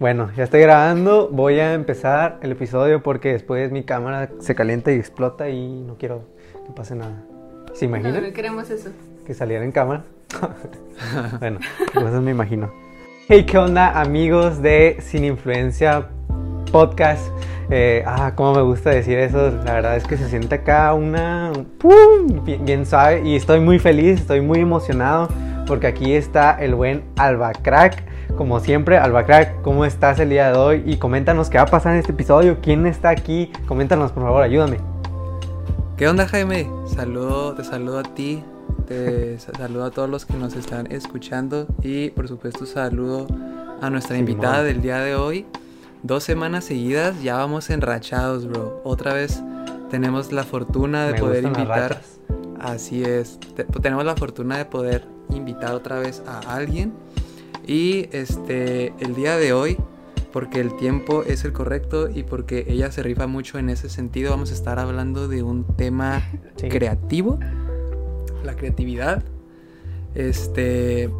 Bueno, ya estoy grabando. Voy a empezar el episodio porque después mi cámara se calienta y explota y no quiero que pase nada. ¿Se imaginan? No, no queremos eso. Que saliera en cámara. bueno, eso me imagino. Hey, ¿qué onda, amigos de Sin Influencia Podcast? Eh, ah, cómo me gusta decir eso. La verdad es que se siente acá una. ¡Pum! Bien, bien suave. Y estoy muy feliz, estoy muy emocionado porque aquí está el buen Alba Crack. Como siempre, Alba Crack, ¿cómo estás el día de hoy? Y coméntanos qué va a pasar en este episodio. ¿Quién está aquí? Coméntanos, por favor, ayúdame. ¿Qué onda, Jaime? Saludo, te saludo a ti, te saludo a todos los que nos están escuchando y, por supuesto, saludo a nuestra Sí, invitada del día de hoy. Dos semanas seguidas, ya vamos enrachados, bro. Otra vez tenemos la fortuna de Me poder invitar. Así es, te- tenemos la fortuna de poder invitar otra vez a alguien. Y este, el día de hoy, porque el tiempo es el correcto y porque ella se rifa mucho en ese sentido, vamos a estar hablando de un tema Sí. creativo, la creatividad. Este,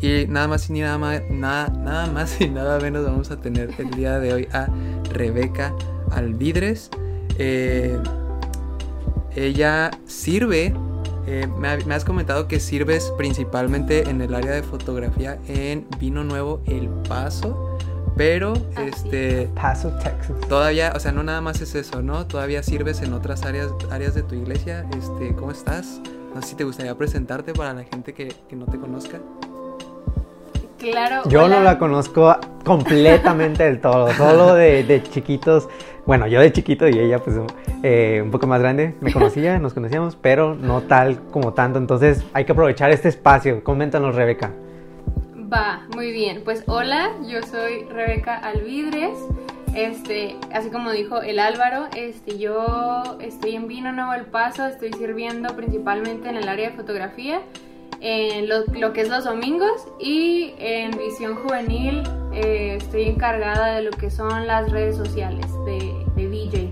y nada más y ni nada más, nada, nada más y nada menos vamos a tener el día de hoy a Rebeca Alvidres. Eh, ella sirve, eh, me, ha- me has comentado que sirves principalmente en el área de fotografía en Vino Nuevo El Paso, pero este Paso, Texas. todavía, o sea, no nada más es eso, ¿no? Todavía sirves en otras áreas, áreas de tu iglesia. Este, ¿cómo estás? No sé si te gustaría presentarte para la gente que, que no te conozca. Claro. Yo hola. no la conozco completamente del todo, solo de, de chiquitos. Bueno, yo de chiquito y ella pues eh, un poco más grande me conocía, nos conocíamos, pero no tal como tanto. Entonces hay que aprovechar este espacio. Coméntanos, Rebeca. Va, muy bien. Pues hola, yo soy Rebeca Alvidres. Este, así como dijo el Álvaro, este, yo estoy en Vino Nuevo El Paso, estoy sirviendo principalmente en el área de fotografía, en lo, lo que es los domingos y en Visión Juvenil eh, estoy encargada de lo que son las redes sociales de, de DJ.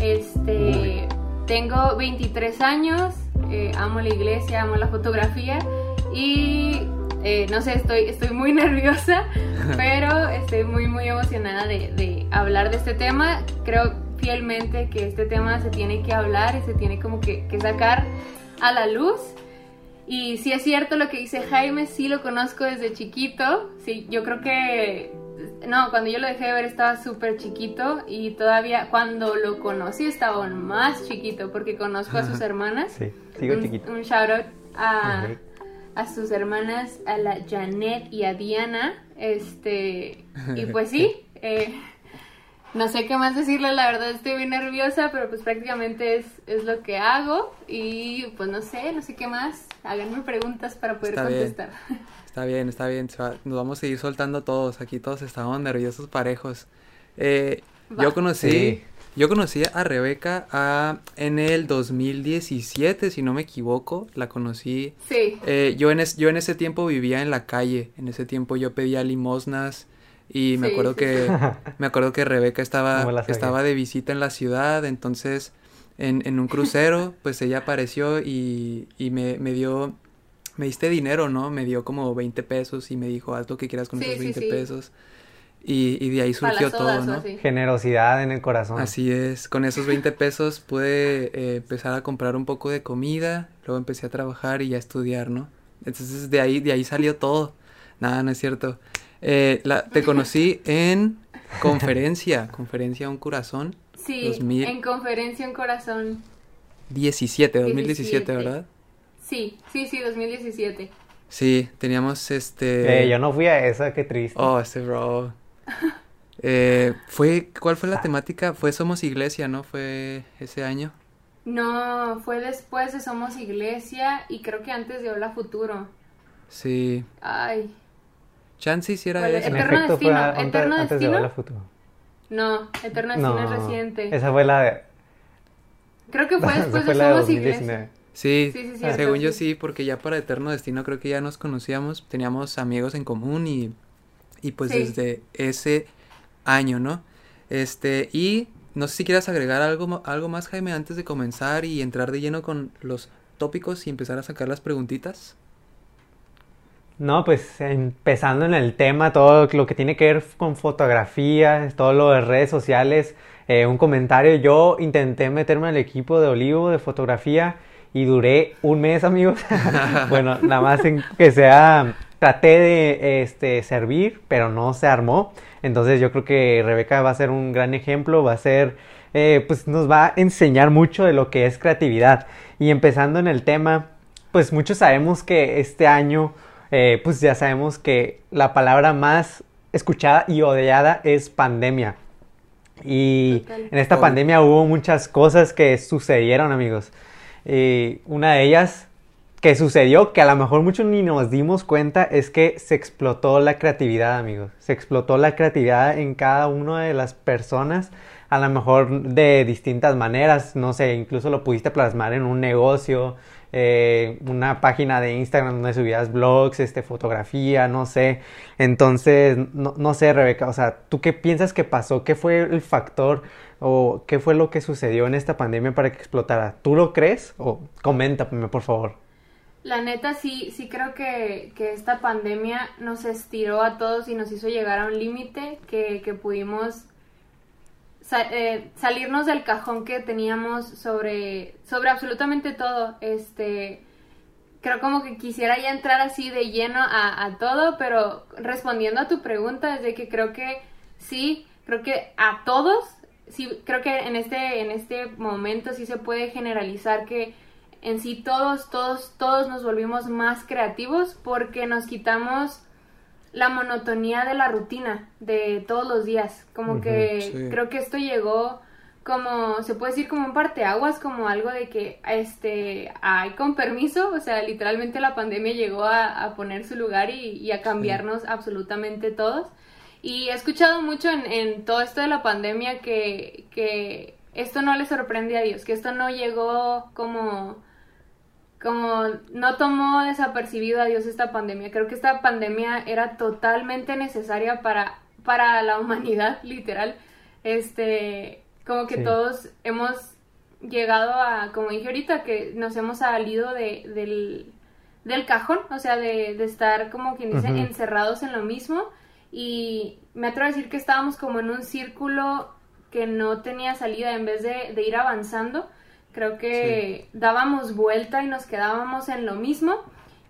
Este, tengo 23 años, eh, amo la iglesia, amo la fotografía y eh, no sé, estoy, estoy muy nerviosa, pero estoy muy, muy emocionada de, de hablar de este tema. Creo fielmente que este tema se tiene que hablar y se tiene como que, que sacar a la luz. Y sí es cierto lo que dice Jaime, sí lo conozco desde chiquito. Sí, yo creo que... No, cuando yo lo dejé de ver estaba súper chiquito y todavía cuando lo conocí estaba aún más chiquito porque conozco a sus hermanas. Sí, sigo un, chiquito. Un shout out a, a sus hermanas, a la Janet y a Diana. Este, y pues sí, eh, no sé qué más decirle, la verdad estoy muy nerviosa, pero pues prácticamente es, es lo que hago. Y pues no sé, no sé qué más. Háganme preguntas para poder Está bien. contestar. Está bien, está bien. se va- nos vamos a ir soltando todos. Aquí todos estamos nerviosos parejos. Eh, yo conocí, Sí. yo conocí a Rebeca ah, en el 2017, si no me equivoco. La conocí Sí, Eh, yo, en es- yo en ese tiempo vivía en la calle, en ese tiempo yo pedía limosnas y me Sí, acuerdo sí, que me acuerdo que Rebeca estaba, estaba de visita en la ciudad, entonces en, en un crucero pues ella apareció y, y me, me dio, me diste dinero, ¿no? Me dio como 20 pesos y me dijo haz lo que quieras con Sí, esos sí, 20 sí. pesos y, y de ahí surgió todo, ¿no? Generosidad en el corazón. Así es, con esos 20 pesos pude eh, empezar a comprar un poco de comida, luego empecé a trabajar y ya a estudiar, ¿no? Entonces de ahí, de ahí salió todo. Nada, no es cierto. Eh, la, te conocí en conferencia, conferencia Un Corazón, Sí, 2000. en conferencia en corazón. 17, 2017, 17. ¿verdad? Sí, sí, sí, 2017. Sí, teníamos este... Eh, yo no fui a esa, qué triste. Oh, este bro. Eh, fue, ¿cuál fue la temática? Fue Somos Iglesia, ¿no? Fue ese año. No, fue después de Somos Iglesia y creo que antes de Hola Futuro. Sí. Ay, Chance hiciera eso. en Eterno efecto, fue Destino, a- Eterno antes de Destino. Hola Futuro. no, Eterno Destino es reciente. Esa fue la de. Creo que fue esa después fue de la de Somos 2019. Iglesia. Sí, Sí, sí, sí, según entonces yo sí. porque ya para Eterno Destino creo que ya nos conocíamos, teníamos amigos en común y, y pues Sí. desde ese año, ¿no? Este, y no sé si quieras agregar algo, algo más, Jaime, antes de comenzar y entrar de lleno con los tópicos y empezar a sacar las preguntitas. No, pues empezando en el tema, todo lo que tiene que ver con fotografía, todo lo de redes sociales, eh, un comentario. Yo intenté meterme al equipo de Olivo de fotografía y duré un mes, amigos. bueno, nada más en que sea, traté de este, servir, pero no se armó. Entonces yo creo que Rebeca va a ser un gran ejemplo, va a ser, eh, pues nos va a enseñar mucho de lo que es creatividad. Y empezando en el tema, pues muchos sabemos que este año eh, pues ya sabemos que la palabra más escuchada y odiada es pandemia. Y en esta pandemia hubo muchas cosas que sucedieron, amigos. Y una de ellas que sucedió, que a lo mejor muchos ni nos dimos cuenta, es que se explotó la creatividad, amigos. Se explotó la creatividad en cada una de las personas, a lo mejor de distintas maneras. No sé, incluso lo pudiste plasmar en un negocio, eh, una página de Instagram donde subías blogs, este, fotografía, no sé. Entonces, no, no, sé, Rebeca, o sea, ¿tú qué piensas que pasó? ¿Qué fue el factor o qué fue lo que sucedió en esta pandemia para que explotara? ¿Tú lo crees? O coméntame, por favor. La neta sí, sí creo que, que esta pandemia nos estiró a todos y nos hizo llegar a un límite que, que pudimos eh, salirnos del cajón que teníamos sobre, sobre absolutamente todo. Este, creo como que quisiera ya entrar así de lleno a, todo, pero respondiendo a tu pregunta, es de que creo que sí, creo que a todos, sí, creo que en este, en este momento sí se puede generalizar que en sí todos, todos, todos nos volvimos más creativos porque nos quitamos la monotonía de la rutina de todos los días. Como que creo que esto llegó como, se puede decir como un parteaguas, como algo de que, este, hay con permiso, o sea, literalmente la pandemia llegó a, poner su lugar y, a cambiarnos absolutamente todos. Y he escuchado mucho en, en, todo esto de la pandemia que, que esto no le sorprende a Dios, que esto no llegó como como no tomó desapercibido a Dios esta pandemia. Creo que esta pandemia era totalmente necesaria para, para la humanidad, literal. Este, como que todos hemos llegado a, como dije ahorita, que nos hemos salido de, del, del cajón, o sea, de, de estar como quien dice, encerrados en lo mismo. Y me atrevo a decir que estábamos como en un círculo que no tenía salida en vez de, de ir avanzando Creo que dábamos vuelta y nos quedábamos en lo mismo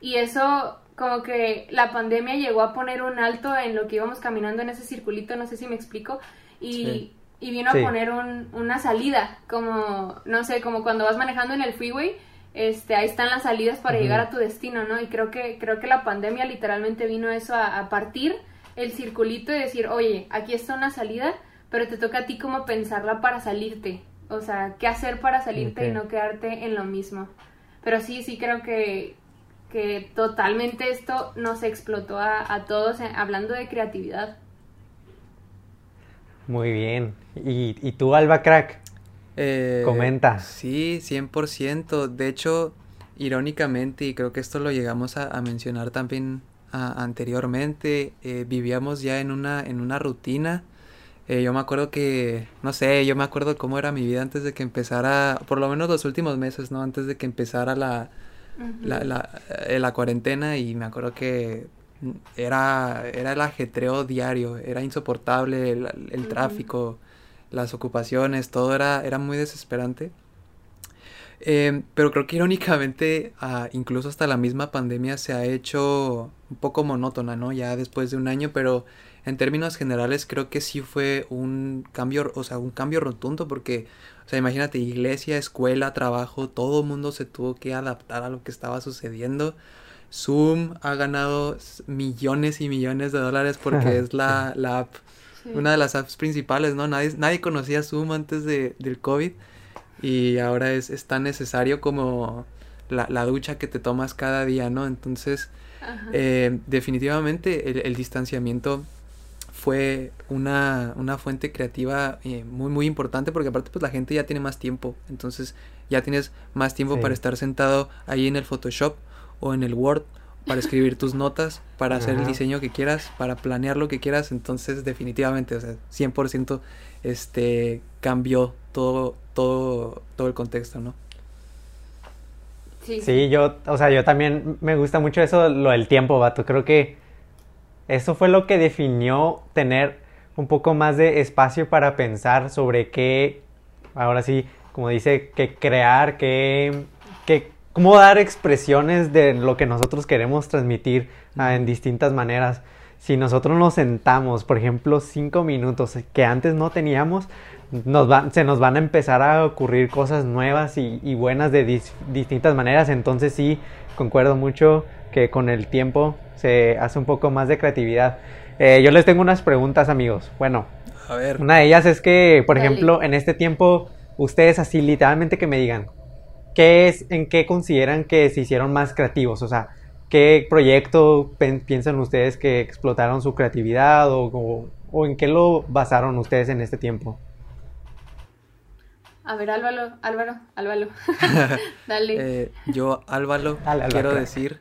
y eso como que la pandemia llegó a poner un alto en lo que íbamos caminando en ese circulito, no sé si me explico, y, y vino a poner un, una salida, como, no sé, como cuando vas manejando en el freeway, este, ahí están las salidas para llegar a tu destino, ¿no? Y creo que, creo que la pandemia literalmente vino eso a, a partir el circulito y decir, oye, aquí está una salida, pero te toca a ti como pensarla para salirte, o sea, qué hacer para salirte y no quedarte en lo mismo. Pero sí, sí creo que, que totalmente esto nos explotó a, todos eh, hablando de creatividad. Muy bien. ¿Y, y tú, Alba Crack? Eh, Comenta. Sí, 100%. De hecho, irónicamente, y creo que esto lo llegamos a, mencionar también anteriormente, eh, vivíamos ya en una, en una rutina eh, yo me acuerdo que, no sé, yo me acuerdo cómo era mi vida antes de que empezara, por lo menos los últimos meses, ¿no? Antes de que empezara la, la, eh, la, cuarentena y me acuerdo que era, era el ajetreo diario, era insoportable el, tráfico, las ocupaciones, todo era, era muy desesperante. Eh, pero creo que irónicamente, ah, incluso hasta la misma pandemia se ha hecho un poco monótona, ¿no? Ya después de un año, pero en términos generales creo que sí fue un cambio, o sea, un cambio rotundo porque, o sea, imagínate, iglesia, escuela, trabajo, todo el mundo se tuvo que adaptar a lo que estaba sucediendo. Zoom ha ganado millones y millones de dólares porque es la, la app, una de las apps principales, ¿no? Nadie, nadie conocía Zoom antes de, del COVID y ahora es, es tan necesario como la, la, ducha que te tomas cada día, ¿no? Entonces, eh, definitivamente el, el, distanciamiento fue una, una fuente creativa eh, muy muy importante porque aparte pues la gente ya tiene más tiempo entonces ya tienes más tiempo para estar sentado ahí en el Photoshop o en el Word para escribir tus notas, para hacer el diseño que quieras, para planear lo que quieras, entonces definitivamente, o sea, 100% este cambió todo todo todo el contexto, ¿no? Sí. Sí, yo, o sea, yo también me gusta mucho eso, lo del tiempo, vato. Creo que eso fue lo que definió tener un poco más de espacio para pensar sobre qué, ahora sí, como dice, que crear, que, que cómo dar expresiones de lo que nosotros queremos transmitir ah, en distintas maneras. Si nosotros nos sentamos, por ejemplo, cinco minutos que antes no teníamos, nos se nos van a empezar a ocurrir cosas nuevas y, y buenas de dis- distintas maneras. Entonces sí, concuerdo mucho que con el tiempo se hace un poco más de creatividad. Eh, yo les tengo unas preguntas, amigos. Bueno, A ver. una de ellas es que, por Dale. ejemplo, en este tiempo, ustedes así literalmente que me digan, ¿qué es, en qué consideran que se hicieron más creativos? O sea, ¿qué proyecto piensan ustedes que explotaron su creatividad o, o- o en qué lo basaron ustedes en este tiempo? A ver, Álvaro, Álvaro, Álvaro. Dale, Eh, yo, Álvaro, Dale, Álvaro, quiero decir.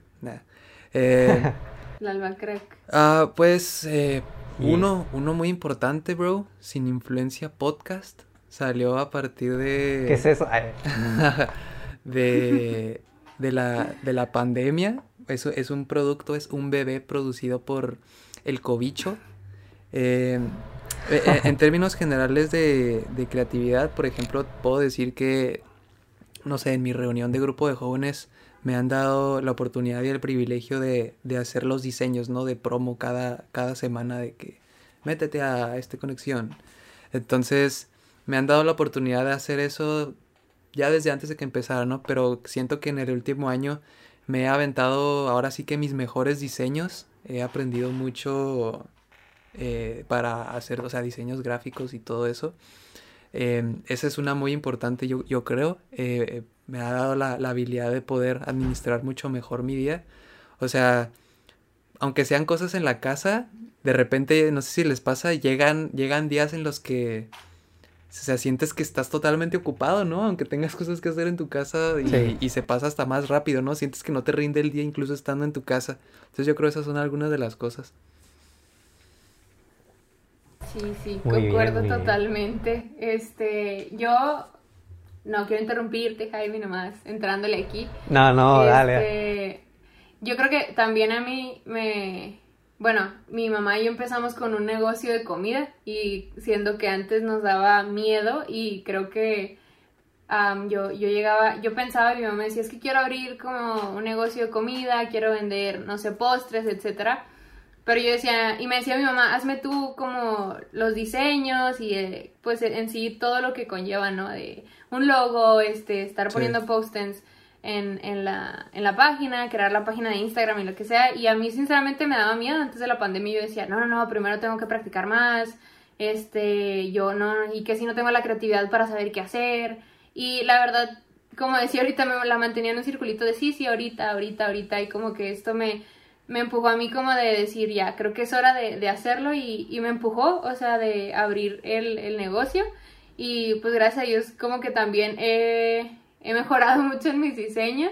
Eh, Alba Crack. ah, pues eh, uno, uno muy importante, bro, sin influencia podcast, salió a partir de... ¿Qué es eso? De, de la, de la pandemia. Eso es un producto, es un bebé producido por el cobicho. Eh, eh, eh, en términos generales de, de creatividad, por ejemplo, puedo decir que, no sé, en mi reunión de grupo de jóvenes me han dado la oportunidad y el privilegio de, de hacer los diseños, ¿no? De promo cada, cada semana de que métete a esta conexión. Entonces, me han dado la oportunidad de hacer eso ya desde antes de que empezara, ¿no? Pero siento que en el último año me he aventado ahora sí que mis mejores diseños. He aprendido mucho eh, para hacer, o sea, diseños gráficos y todo eso. Eh, esa es una muy importante, yo, yo creo. Eh, me ha dado la, la habilidad de poder administrar mucho mejor mi día. O sea, aunque sean cosas en la casa, de repente, no sé si les pasa, llegan, llegan días en los que o sea, sientes que estás totalmente ocupado, ¿no? Aunque tengas cosas que hacer en tu casa y, Sí. y se pasa hasta más rápido, ¿no? Sientes que no te rinde el día incluso estando en tu casa. Entonces yo creo que esas son algunas de las cosas. Sí, sí, Muy concuerdo bien. totalmente. Este, yo no quiero interrumpirte, Jaime, nomás entrándole aquí. No, no, dale. Este, Yo creo que también a mí me... Bueno, mi mamá y yo empezamos con un negocio de comida y siendo que antes nos daba miedo y creo que am, yo, yo llegaba, yo pensaba y mi mamá me decía, es que quiero abrir como un negocio de comida, quiero vender, no sé, postres, etcétera. Pero yo decía, y me decía mi mamá, hazme tú como los diseños y eh, pues en sí todo lo que conlleva, ¿no? De un logo, este, estar Sí. poniendo post-its en, en, la, en la página, crear la página de Instagram y lo que sea. Y a mí sinceramente me daba miedo antes de la pandemia. Yo decía, no, no, no, primero tengo que practicar más. Este, yo no, y que si no tengo la creatividad para saber qué hacer. Y la verdad, como decía ahorita, me la mantenía en un circulito de sí, sí, ahorita, ahorita, ahorita. Y como que esto me, me empujó a mí como de decir, ya, creo que es hora de, de hacerlo. Y, y me empujó, o sea, de abrir el, el negocio. Y pues gracias a Dios como que también he, he mejorado mucho en mis diseños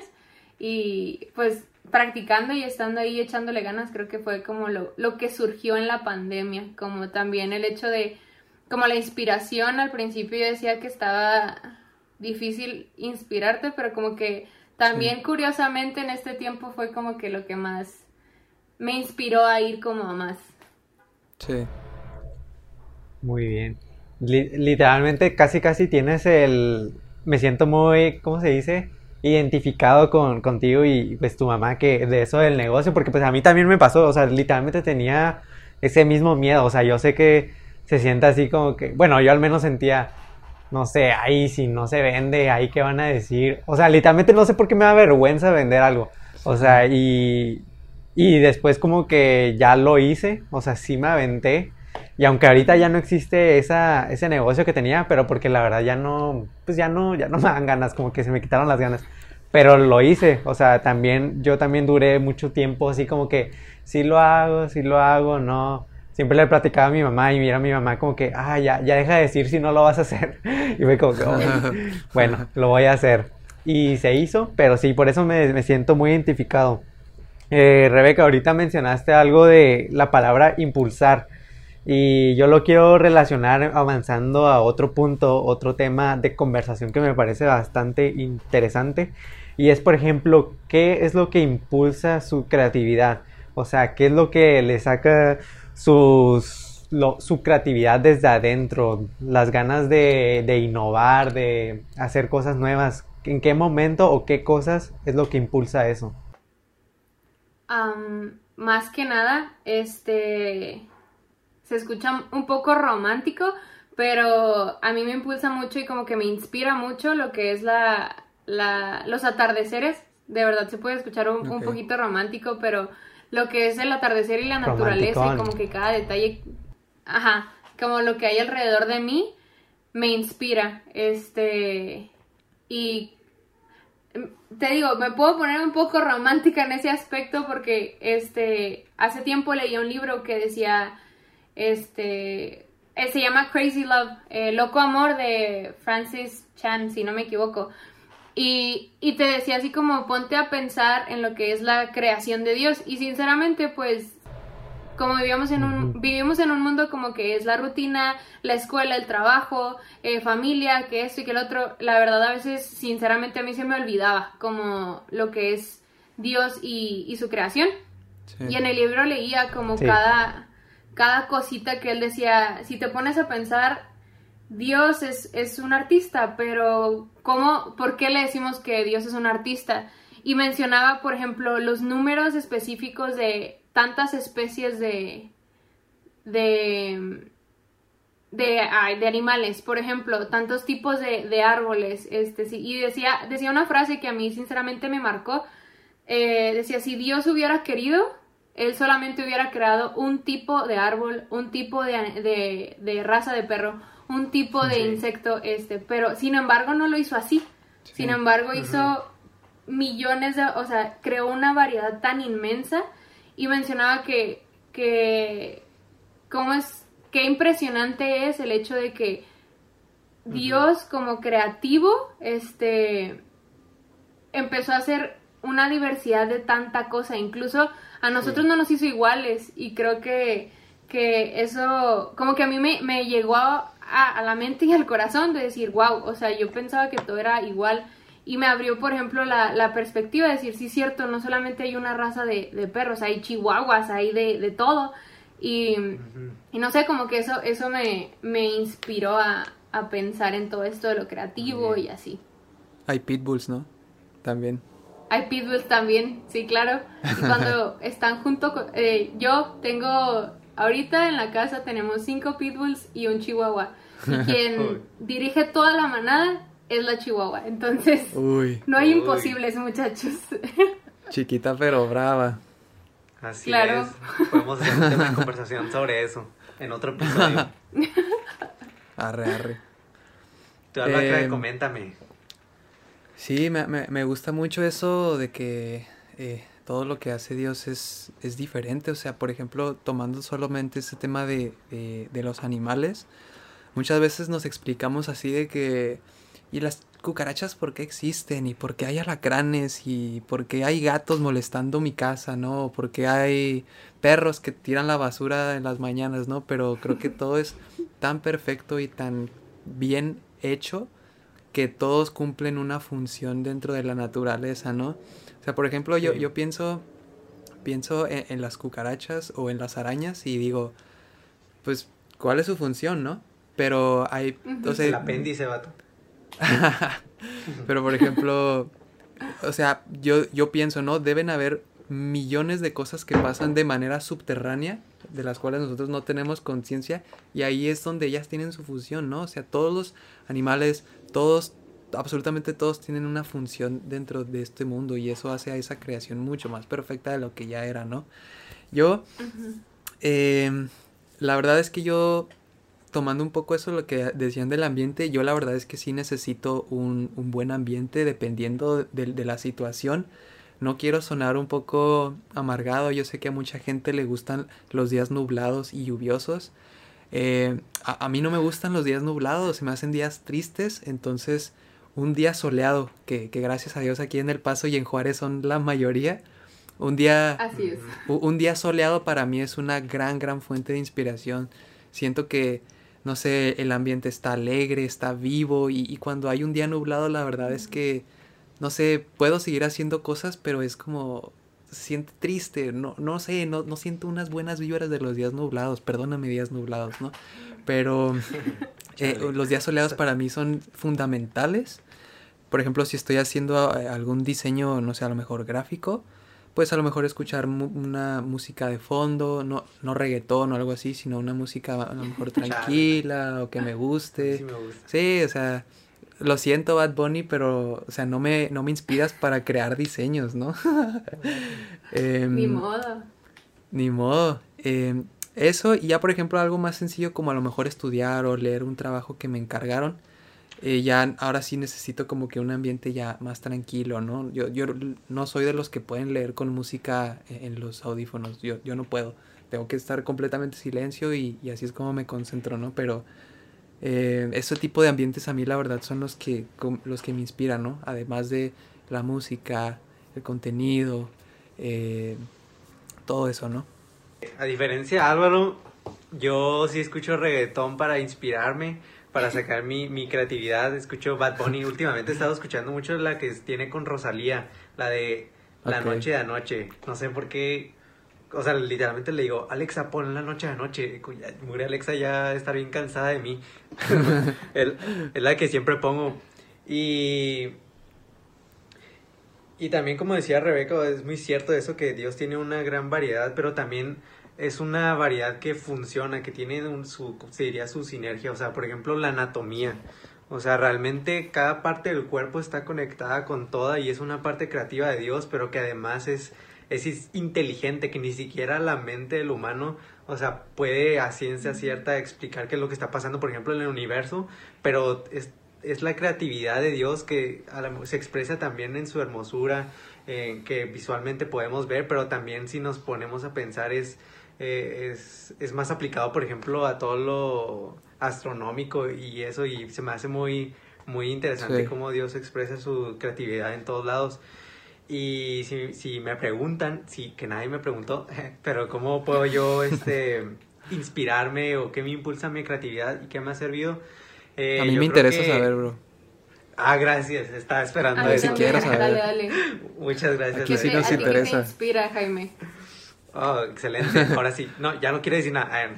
y pues practicando y estando ahí echándole ganas creo que fue como lo, lo que surgió en la pandemia, como también el hecho de, como la inspiración al principio yo decía que estaba difícil inspirarte, pero como que también curiosamente en este tiempo fue como que lo que más me inspiró a ir como a más. Sí. Muy bien. Li- literalmente casi casi tienes el... Me siento muy, ¿cómo se dice? Identificado con, contigo y pues tu mamá que de eso del negocio, porque pues a mí también me pasó, o sea, literalmente tenía ese mismo miedo, o sea, yo sé que se siente así como que, bueno, yo al menos sentía, no sé, ahí si no se vende, ahí qué van a decir, o sea, literalmente no sé por qué me da vergüenza vender algo, o sea, y, y después como que ya lo hice, o sea, sí me aventé. Y aunque ahorita ya no existe esa, ese negocio que tenía, pero porque la verdad ya no, pues ya no, ya no me dan ganas, como que se me quitaron las ganas. Pero lo hice, o sea, también, yo también duré mucho tiempo así como que, sí lo hago, sí lo hago, no. Siempre le platicaba a mi mamá y mira a mi mamá como que, ah, ya, ya deja de decir si no lo vas a hacer. Y me como que, "Ay, bueno, lo voy a hacer. Y se hizo, pero sí, por eso me, me siento muy identificado. Eh, Rebeca, ahorita mencionaste algo de la palabra impulsar y yo lo quiero relacionar avanzando a otro punto, otro tema de conversación que me parece bastante interesante Y es, por ejemplo, ¿qué es lo que impulsa su creatividad? O sea, ¿qué es lo que le saca su creatividad desde adentro? Las ganas de, de innovar, de hacer cosas nuevas. ¿En qué momento o qué cosas es lo que impulsa eso? Más que nada, este se escucha un poco romántico, pero a mí me impulsa mucho y como que me inspira mucho lo que es la, la los atardeceres. De verdad se puede escuchar un, un, poquito romántico, pero lo que es el atardecer y la naturaleza y como que cada detalle, ajá, como lo que hay alrededor de mí me inspira. Este y te digo, me puedo poner un poco romántica en ese aspecto porque este hace tiempo leí un libro que decía este eh, se llama Crazy Love, eh, Loco Amor de Francis Chan, si no me equivoco. Y, y te decía así como ponte a pensar en lo que es la creación de Dios. Y sinceramente, pues como vivíamos en un, vivimos en un mundo como que es la rutina, la escuela, el trabajo, eh, familia, que esto y que el otro, la verdad a veces sinceramente a mí se me olvidaba como lo que es Dios y, su creación. Y en el libro leía como cada, cada cosita que él decía, si te pones a pensar, Dios es, es un artista, pero ¿cómo, por qué le decimos que Dios es un artista? Y mencionaba, por ejemplo, los números específicos de tantas especies de, de, de, animales, por ejemplo, tantos tipos de, árboles, este, sí, y decía, decía una frase que a mí sinceramente me marcó, eh, decía, si Dios hubiera querido, Él solamente hubiera creado un tipo de árbol, un tipo de, de, raza de perro, un tipo de insecto, este, pero sin embargo no lo hizo así, sin embargo hizo millones de, o sea, creó una variedad tan inmensa y mencionaba que, que cómo es, qué impresionante es el hecho de que Dios como creativo, este, empezó a hacer una diversidad de tanta cosa, incluso a nosotros no nos hizo iguales y creo que, que eso como que a mí me, me llegó a, a, la mente y al corazón de decir, wow, o sea, yo pensaba que todo era igual y me abrió, por ejemplo, la, la perspectiva de decir, sí, cierto, no solamente hay una raza de, de perros, hay chihuahuas, hay de, de todo. Y, y, no sé, como que eso, eso me, me inspiró a, a, pensar en todo esto de lo creativo y así. Hay pitbulls, ¿no? También. Hay pitbulls también, sí, claro. Y cuando están junto con... Eh, yo tengo... Ahorita en la casa tenemos cinco pitbulls y un chihuahua. Y quien dirige toda la manada es la chihuahua. Entonces, no hay imposibles, muchachos. Chiquita pero brava. Así claro. es. Podemos hacer un tema de conversación sobre eso en otro episodio. arre, arre. Tú, eh, coméntame. Sí, me, me, me, gusta mucho eso de que eh, todo lo que hace Dios es, es diferente. O sea, por ejemplo, tomando solamente ese tema de, de, de los animales, muchas veces nos explicamos así de que ¿Y las cucarachas por qué existen? ¿Y por qué hay alacranes? ¿Y por qué hay gatos molestando mi casa? ¿No? ¿Por qué hay perros que tiran la basura en las mañanas? ¿No? Pero creo que todo es tan perfecto y tan bien hecho que todos cumplen una función dentro de la naturaleza, ¿no? O sea, por ejemplo, yo, yo pienso, pienso en, las cucarachas o en las arañas y digo, pues, ¿cuál es su función, no? Pero hay... el apéndice, vato. Pero por ejemplo, o sea, yo, yo pienso, ¿no? Deben haber millones de cosas que pasan de manera subterránea, de las cuales nosotros no tenemos conciencia, y ahí es donde ellas tienen su función, ¿no? O sea, todos los animales, todos, absolutamente todos tienen una función dentro de este mundo, y eso hace a esa creación mucho más perfecta de lo que ya era, ¿no? Yo, em, la verdad es que yo tomando un poco eso lo que decían del ambiente, yo la verdad es que sí necesito un, un buen ambiente dependiendo de, de, la situación. No quiero sonar un poco amargado, yo sé que a mucha gente le gustan los días nublados y lluviosos. Eh, a, a, mí no me gustan los días nublados, se me hacen días tristes, entonces un día soleado, que, que gracias a Dios aquí en El Paso y en Juárez son la mayoría, un día, Así es. un día soleado para mí es una gran, gran fuente de inspiración. Siento que no sé, el ambiente está alegre, está vivo y, cuando hay un día nublado la verdad es que no sé, puedo seguir haciendo cosas, pero es como, se siente triste, no, no sé, no, no siento unas buenas vibras de los días nublados, perdóname días nublados, ¿no? Pero eh, los días soleados para mí son fundamentales. Por ejemplo, si estoy haciendo eh, algún diseño, no sé, a lo mejor gráfico, pues a lo mejor escuchar una música de fondo, no, no reggaetón o algo así, sino una música a lo mejor tranquila o que me guste. Sí, me gusta. Sí, o sea, lo siento Bad Bunny, pero, o sea, no me, no me inspiras para crear diseños, ¿no? Em, Ni modo. Ni modo. Em, eso, y ya por ejemplo algo más sencillo como a lo mejor estudiar o leer un trabajo que me encargaron. Eh, ya ahora sí necesito como que un ambiente ya más tranquilo, ¿no? Yo, yo no soy de los que pueden leer con música e- en los audífonos, yo, yo no puedo. Tengo que estar completamente en silencio y, y así es como me concentro, ¿no? Pero eh, ese tipo de ambientes a mí la verdad son los que, los que me inspiran, ¿no? Además de la música, el contenido, eh, todo eso, ¿no? A diferencia de Álvaro, yo sí escucho reggaetón para inspirarme, para sacar mi, mi creatividad. Escucho Bad Bunny. Últimamente he estado escuchando mucho la que tiene con Rosalía, la de La Ok. Noche de Anoche. No sé por qué. O sea, literalmente le digo, Alexa, pon la noche de anoche. Mugre Alexa ya está bien cansada de mí. Es la que siempre pongo. Y y también como decía Rebeca, es muy cierto eso que Dios tiene una gran variedad, pero también es una variedad que funciona, que tiene un, su, se diría su sinergia, o sea, por ejemplo, la anatomía. O sea, realmente cada parte del cuerpo está conectada con toda y es una parte creativa de Dios, pero que además es, es inteligente, que ni siquiera la mente del humano, o sea, puede a ciencia cierta explicar qué es lo que está pasando, por ejemplo, en el universo, pero es, es la creatividad de Dios que la- se expresa también en su hermosura, eh, que visualmente podemos ver, pero también si nos ponemos a pensar es, eh, es, es más aplicado, por ejemplo, a todo lo astronómico y eso, y se me hace muy, muy interesante Sí. cómo Dios expresa su creatividad en todos lados. Y si, si me preguntan, sí, que nadie me preguntó, pero cómo puedo yo este, inspirarme o qué me impulsa mi creatividad y qué me ha servido. Eh, a mí me interesa que- saber, bro. Ah, gracias, estaba esperando A mí si eso. también. quieres saber. Dale, dale. Muchas gracias. Aquí sí nos ¿A ti qué interesa. te inspira, Jaime? Oh, excelente. Ahora sí. No, ya no quiere decir nada. Ah.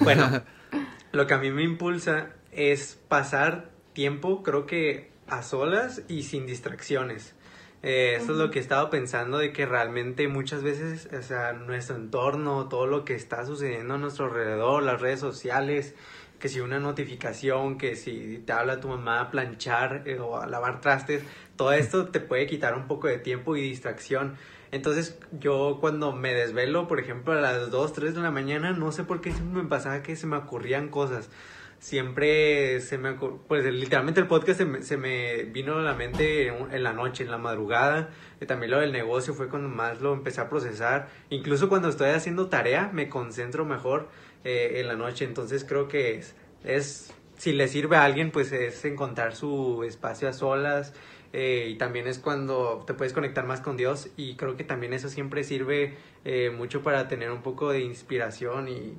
Bueno, lo que a mí me impulsa es pasar tiempo, creo que a solas y sin distracciones. Eh, eso es lo que he estado pensando de que realmente muchas veces, o sea, nuestro entorno, todo lo que está sucediendo a nuestro alrededor, las redes sociales, que si una notificación, que si te habla tu mamá a planchar eh, o a lavar trastes, todo esto te puede quitar un poco de tiempo y distracción. Entonces yo cuando me desvelo, por ejemplo, a las 2, 3 de la mañana, no sé por qué siempre me pasaba que se me ocurrían cosas. Siempre se me pues literalmente el podcast se me, se me vino a la mente en, en la noche, en la madrugada. Y también lo del negocio fue cuando más lo empecé a procesar. Incluso cuando estoy haciendo tarea me concentro mejor eh, en la noche. Entonces creo que es, es, si le sirve a alguien, pues es encontrar su espacio a solas. Eh, y también es cuando te puedes conectar más con Dios. Y creo que también eso siempre sirve eh, mucho para tener un poco de inspiración y,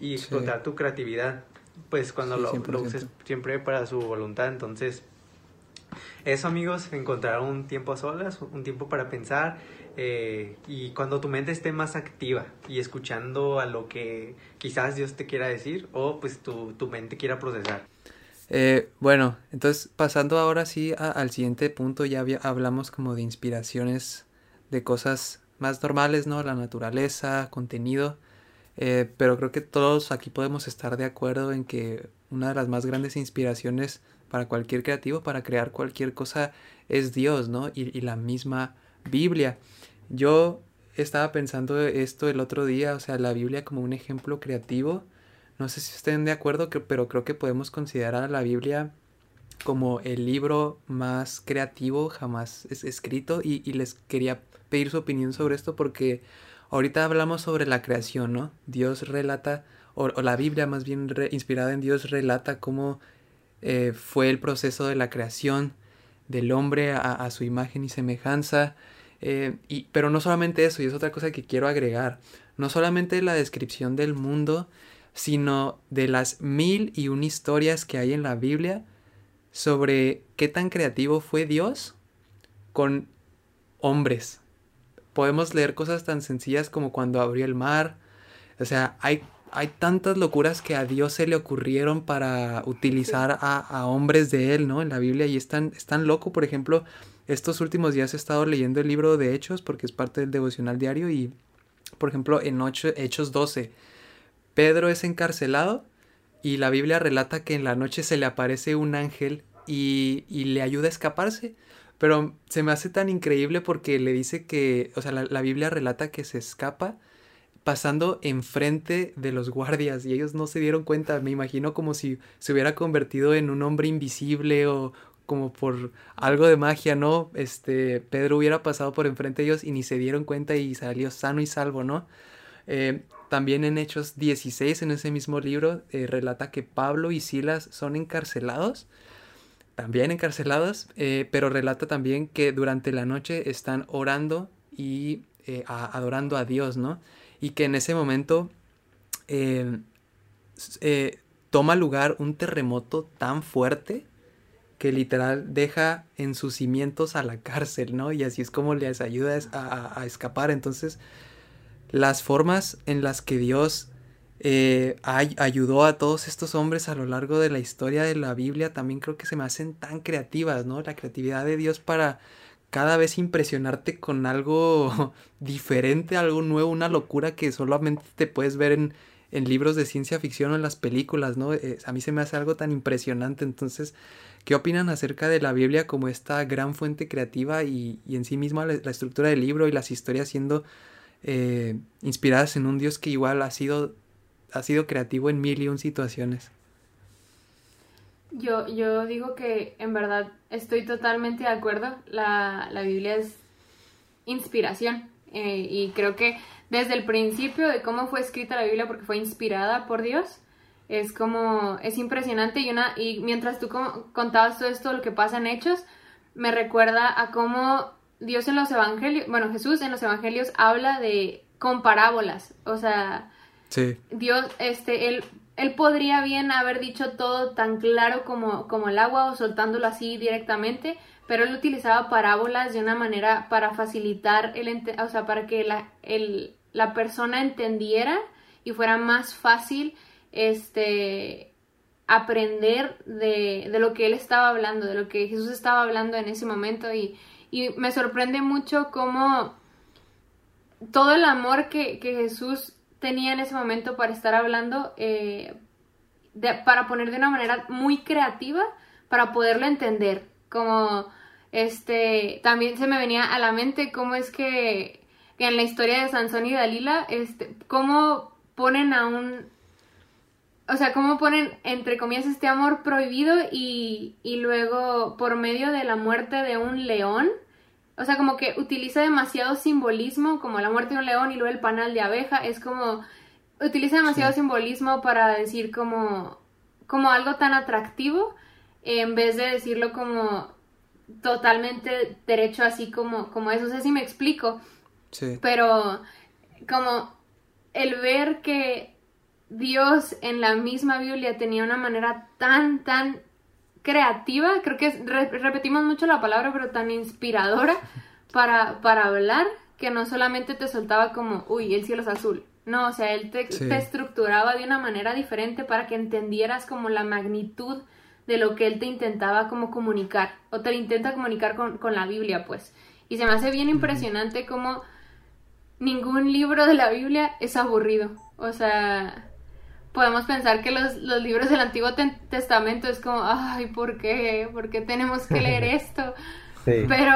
y Sí. explotar tu creatividad. Pues cuando Sí, lo, 100%. lo uses siempre para su voluntad. Entonces, eso amigos, encontrar un tiempo a solas, un tiempo para pensar eh, y cuando tu mente esté más activa y escuchando a lo que quizás Dios te quiera decir o pues tu, tu mente quiera procesar. Eh, bueno, entonces pasando ahora sí a- al siguiente punto, ya hablamos como de inspiraciones de cosas más normales, ¿no? La naturaleza, contenido. Eh, pero creo que todos aquí podemos estar de acuerdo en que una de las más grandes inspiraciones para cualquier creativo, para crear cualquier cosa, es Dios, ¿no? Y, y la misma Biblia. Yo estaba pensando esto el otro día, o sea, la Biblia como un ejemplo creativo. No sé si estén de acuerdo, pero creo que podemos considerar a la Biblia como el libro más creativo jamás es escrito y, les quería pedir su opinión sobre esto porque ahorita hablamos sobre la creación, ¿no? Dios relata, o, la Biblia más bien inspirada en Dios relata cómo eh, fue el proceso de la creación del hombre a, a su imagen y semejanza. eh, y, pero no solamente eso, y es otra cosa que quiero agregar, no solamente la descripción del mundo, sino de las mil y un historias que hay en la Biblia sobre qué tan creativo fue Dios con hombres. Podemos leer cosas tan sencillas como cuando abrió el mar. O sea, hay, hay tantas locuras que a Dios se le ocurrieron para utilizar a, hombres de Él, ¿no? En la Biblia. Y es tan, loco, por ejemplo, estos últimos días he estado leyendo el libro de Hechos porque es parte del devocional diario y, por ejemplo, en Hechos 12, Pedro es encarcelado y la Biblia relata que en la noche se le aparece un ángel y, y le ayuda a escaparse. Pero se me hace tan increíble porque le dice que, o sea, la, Biblia relata que se escapa pasando enfrente de los guardias y ellos no se dieron cuenta. Me imagino como si se hubiera convertido en un hombre invisible o como por algo de magia, ¿no? Este, Pedro hubiera pasado por enfrente de ellos y ni se dieron cuenta y salió sano y salvo, ¿no? Eh, también en Hechos 16, en ese mismo libro, eh, relata que Pablo y Silas son encarcelados también encarcelados, eh, pero relata también que durante la noche están orando y eh, adorando a Dios, ¿no? Y que en ese momento eh, toma lugar un terremoto tan fuerte que literal deja en sus cimientos a la cárcel, ¿no? Y así es como les ayuda a, a escapar. Entonces, las formas en las que Dios eh, ayudó a todos estos hombres a lo largo de la historia de la Biblia, también creo que se me hacen tan creativas, ¿no? La creatividad de Dios para cada vez impresionarte con algo diferente, algo nuevo, una locura que solamente te puedes ver en, libros de ciencia ficción o en las películas, ¿no? Eh, a mí se me hace algo tan impresionante. Entonces, ¿qué opinan acerca de la Biblia como esta gran fuente creativa y, en sí misma la, estructura del libro y las historias siendo eh, inspiradas en un Dios que igual ha sido ha sido creativo en mil y un situaciones. Yo, yo digo que en verdad estoy totalmente de acuerdo. La, Biblia es inspiración. Eh, y creo que desde el principio de cómo fue escrita la Biblia, porque fue inspirada por Dios, es como, es impresionante. Y, una, y mientras tú contabas todo esto, lo que pasa en Hechos, me recuerda a cómo Dios en los evangelios, bueno, Jesús en los evangelios habla de con parábolas. O sea, Dios, este, él, él podría bien haber dicho todo tan claro como, como el agua o soltándolo así directamente, pero él utilizaba parábolas de una manera para facilitar el, o sea, para que la, el, la persona entendiera y fuera más fácil, este, aprender de, de, lo que él estaba hablando, de lo que Jesús estaba hablando en ese momento y, y me sorprende mucho cómo todo el amor que, que Jesús tenía en ese momento para estar hablando, eh, para poner de una manera muy creativa, para poderlo entender. Como, este, también se me venía a la mente cómo es que, en la historia de Sansón y Dalila, este, cómo ponen a un, o sea, cómo ponen, entre comillas, este amor prohibido y, y luego por medio de la muerte de un león, o sea, como que utiliza demasiado simbolismo, como la muerte de un león y luego el panal de abeja, es como, utiliza demasiado simbolismo para decir como, como algo tan atractivo, en vez de decirlo como totalmente derecho así como, como eso, no sé si me explico. Sí. Pero como el ver que Dios en la misma Biblia tenía una manera tan, tan creativa, creo que repetimos mucho la palabra, pero tan inspiradora para, para hablar, que no solamente te soltaba como, uy, el cielo es azul. No, o sea, él te, estructuraba de una manera diferente para que entendieras como la magnitud de lo que él te intentaba como comunicar, o te intenta comunicar con, con la Biblia, pues. Y se me hace bien impresionante como ningún libro de la Biblia es aburrido. O sea, podemos pensar que los, libros del Antiguo Testamento es como, ay, ¿por qué? ¿Por qué tenemos que leer esto? Pero